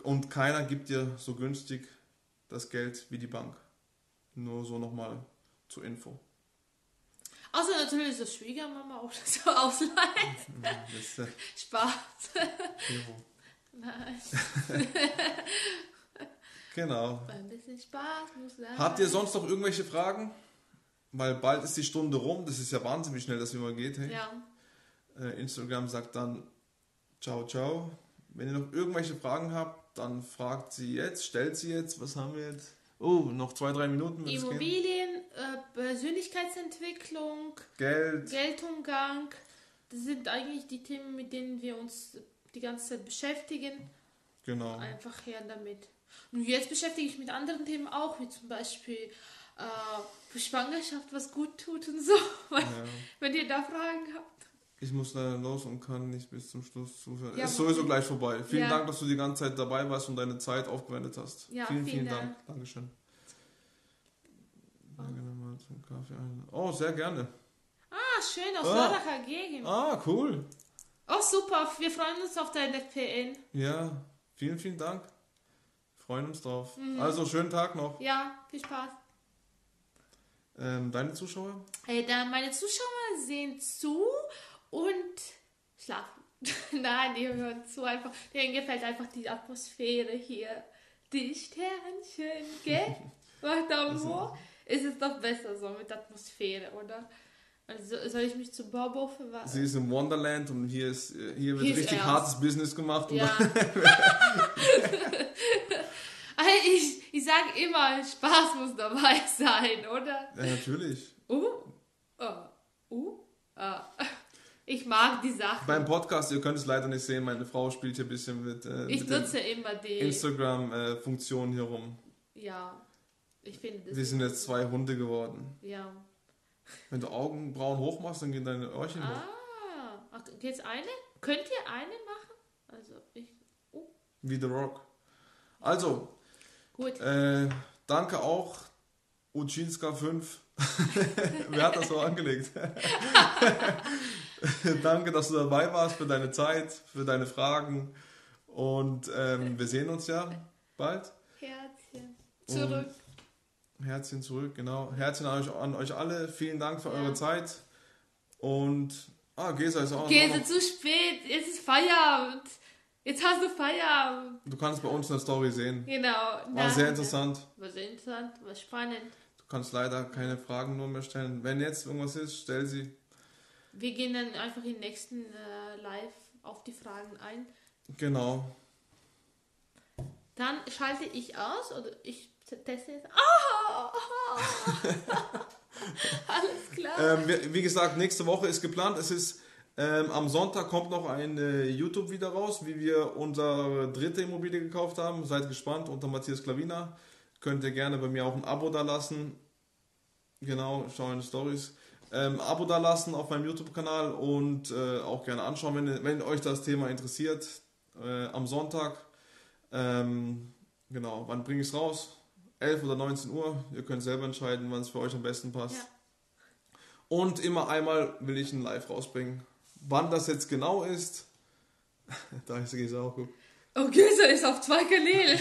und keiner gibt dir so günstig das Geld wie die Bank. Nur so nochmal zur Info. Außer natürlich so Schwiegermama auch so ausleihen. Das äh, Spaß. Nein. Genau. Ein bisschen Spaß muss sein. Habt ihr sonst noch irgendwelche Fragen? Weil bald ist die Stunde rum. Das ist ja Wahnsinn, wie schnell das immer geht. Hey? Ja. Äh, Instagram sagt dann ciao, ciao. Wenn ihr noch irgendwelche Fragen habt, dann fragt sie jetzt, stellt sie jetzt. Was haben wir jetzt? Oh, noch zwei, drei Minuten. Immobilien, äh, Persönlichkeitsentwicklung, Geld. Geldumgang. Das sind eigentlich die Themen, mit denen wir uns die ganze Zeit beschäftigen. Genau. Einfach her damit. Und jetzt beschäftige ich mich mit anderen Themen auch, wie zum Beispiel äh, für Schwangerschaft, was gut tut und so. Ja. Wenn ihr da Fragen habt. Ich muss leider los und kann nicht bis zum Schluss zuhören. Ja, ist sowieso gleich vorbei. Vielen Ja. Dank, dass du die ganze Zeit dabei warst und deine Zeit aufgewendet hast. Ja, vielen, vielen vielen Dank. Dank. Dankeschön. Danke nochmal zum Kaffee ein. Oh, sehr gerne. Ah, schön, aus Ah. Lörracher Gegend. Ah, cool. Oh, super. Wir freuen uns auf deine PN. Ja, vielen, vielen Dank. Freuen uns drauf. Mhm. Also, schönen Tag noch. Ja, viel Spaß. Ähm, deine Zuschauer? Äh, dann meine Zuschauer sehen zu und schlafen. Nein, die hören zu einfach. Denen gefällt einfach die Atmosphäre hier. Die Sternchen, gell? Macht Daumen hoch. Ist es doch besser so mit Atmosphäre, oder? Also soll ich mich zu Bobo verwandeln? Sie ist im Wonderland und hier, ist, äh, hier wird Hier richtig ernst. hartes Business gemacht. Ja. Also ich, ich sage immer, Spaß muss dabei sein, oder? ja, natürlich. Uh, uh, uh, ah. Ich mag die Sachen. Beim Podcast, ihr könnt es leider nicht sehen, meine Frau spielt hier ein bisschen mit, äh, Ich mit nutze immer die. Instagram-Funktionen hier rum. Ja, ich finde das. Wir sind jetzt zwei Hunde geworden. Ja. Wenn du Augenbrauen hoch machst, dann gehen deine Öhrchen hoch. Ah, ach, geht's eine? Könnt ihr eine machen? Also, ich. Wie The Rock. Also, Gut. äh, danke auch, Uczynska 5. Wer hat das so angelegt? danke, dass du dabei warst für deine Zeit, für deine Fragen. Und ähm, wir sehen uns ja bald. Herzchen. Zurück. Herzchen zurück, genau. Herzchen an euch, an euch alle. Vielen Dank für Ja. eure Zeit. Und, ah, Gesa ist auch, ist zu spät. Jetzt ist Feierabend. Jetzt hast du Feierabend. Du kannst bei uns eine Story sehen. Genau. War Danke. sehr interessant. War sehr interessant, war spannend. Du kannst leider keine Fragen nur mehr stellen. Wenn jetzt irgendwas ist, stell sie. Wir gehen dann einfach im nächsten äh, Live auf die Fragen ein. Genau. Dann schalte ich aus oder ich teste jetzt. Ah! Alles klar. Ähm, wie, wie gesagt, nächste Woche ist geplant. Es ist ähm, am Sonntag kommt noch ein äh, YouTube-Video raus, wie wir unsere dritte Immobilie gekauft haben. Seid gespannt unter Matthias Klavina. Könnt ihr gerne bei mir auch ein Abo da lassen. Genau, schauen die Stories. Ähm, Abo da lassen auf meinem YouTube-Kanal und äh, auch gerne anschauen, wenn, wenn euch das Thema interessiert. Äh, am Sonntag. Ähm, genau, wann bringe ich es raus? 11 oder 19 Uhr. Ihr könnt selber entscheiden, wann es für euch am besten passt. Ja. Und immer einmal will ich ein Live rausbringen. Wann das jetzt genau ist, da ist es auch gut. Okay, so ist auf zwei Kanälen.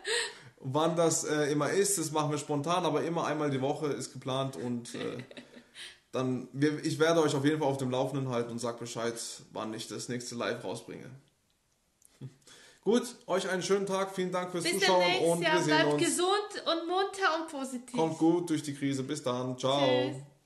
Wann das äh, immer ist, das machen wir spontan, aber immer einmal die Woche ist geplant und äh, dann, wir, ich werde euch auf jeden Fall auf dem Laufenden halten und sag Bescheid, wann ich das nächste Live rausbringe. Gut, euch einen schönen Tag, vielen Dank fürs Bis Zuschauen und wir sehen bleibt uns. gesund und munter und positiv. Kommt gut durch die Krise, bis dann, ciao. Tschüss.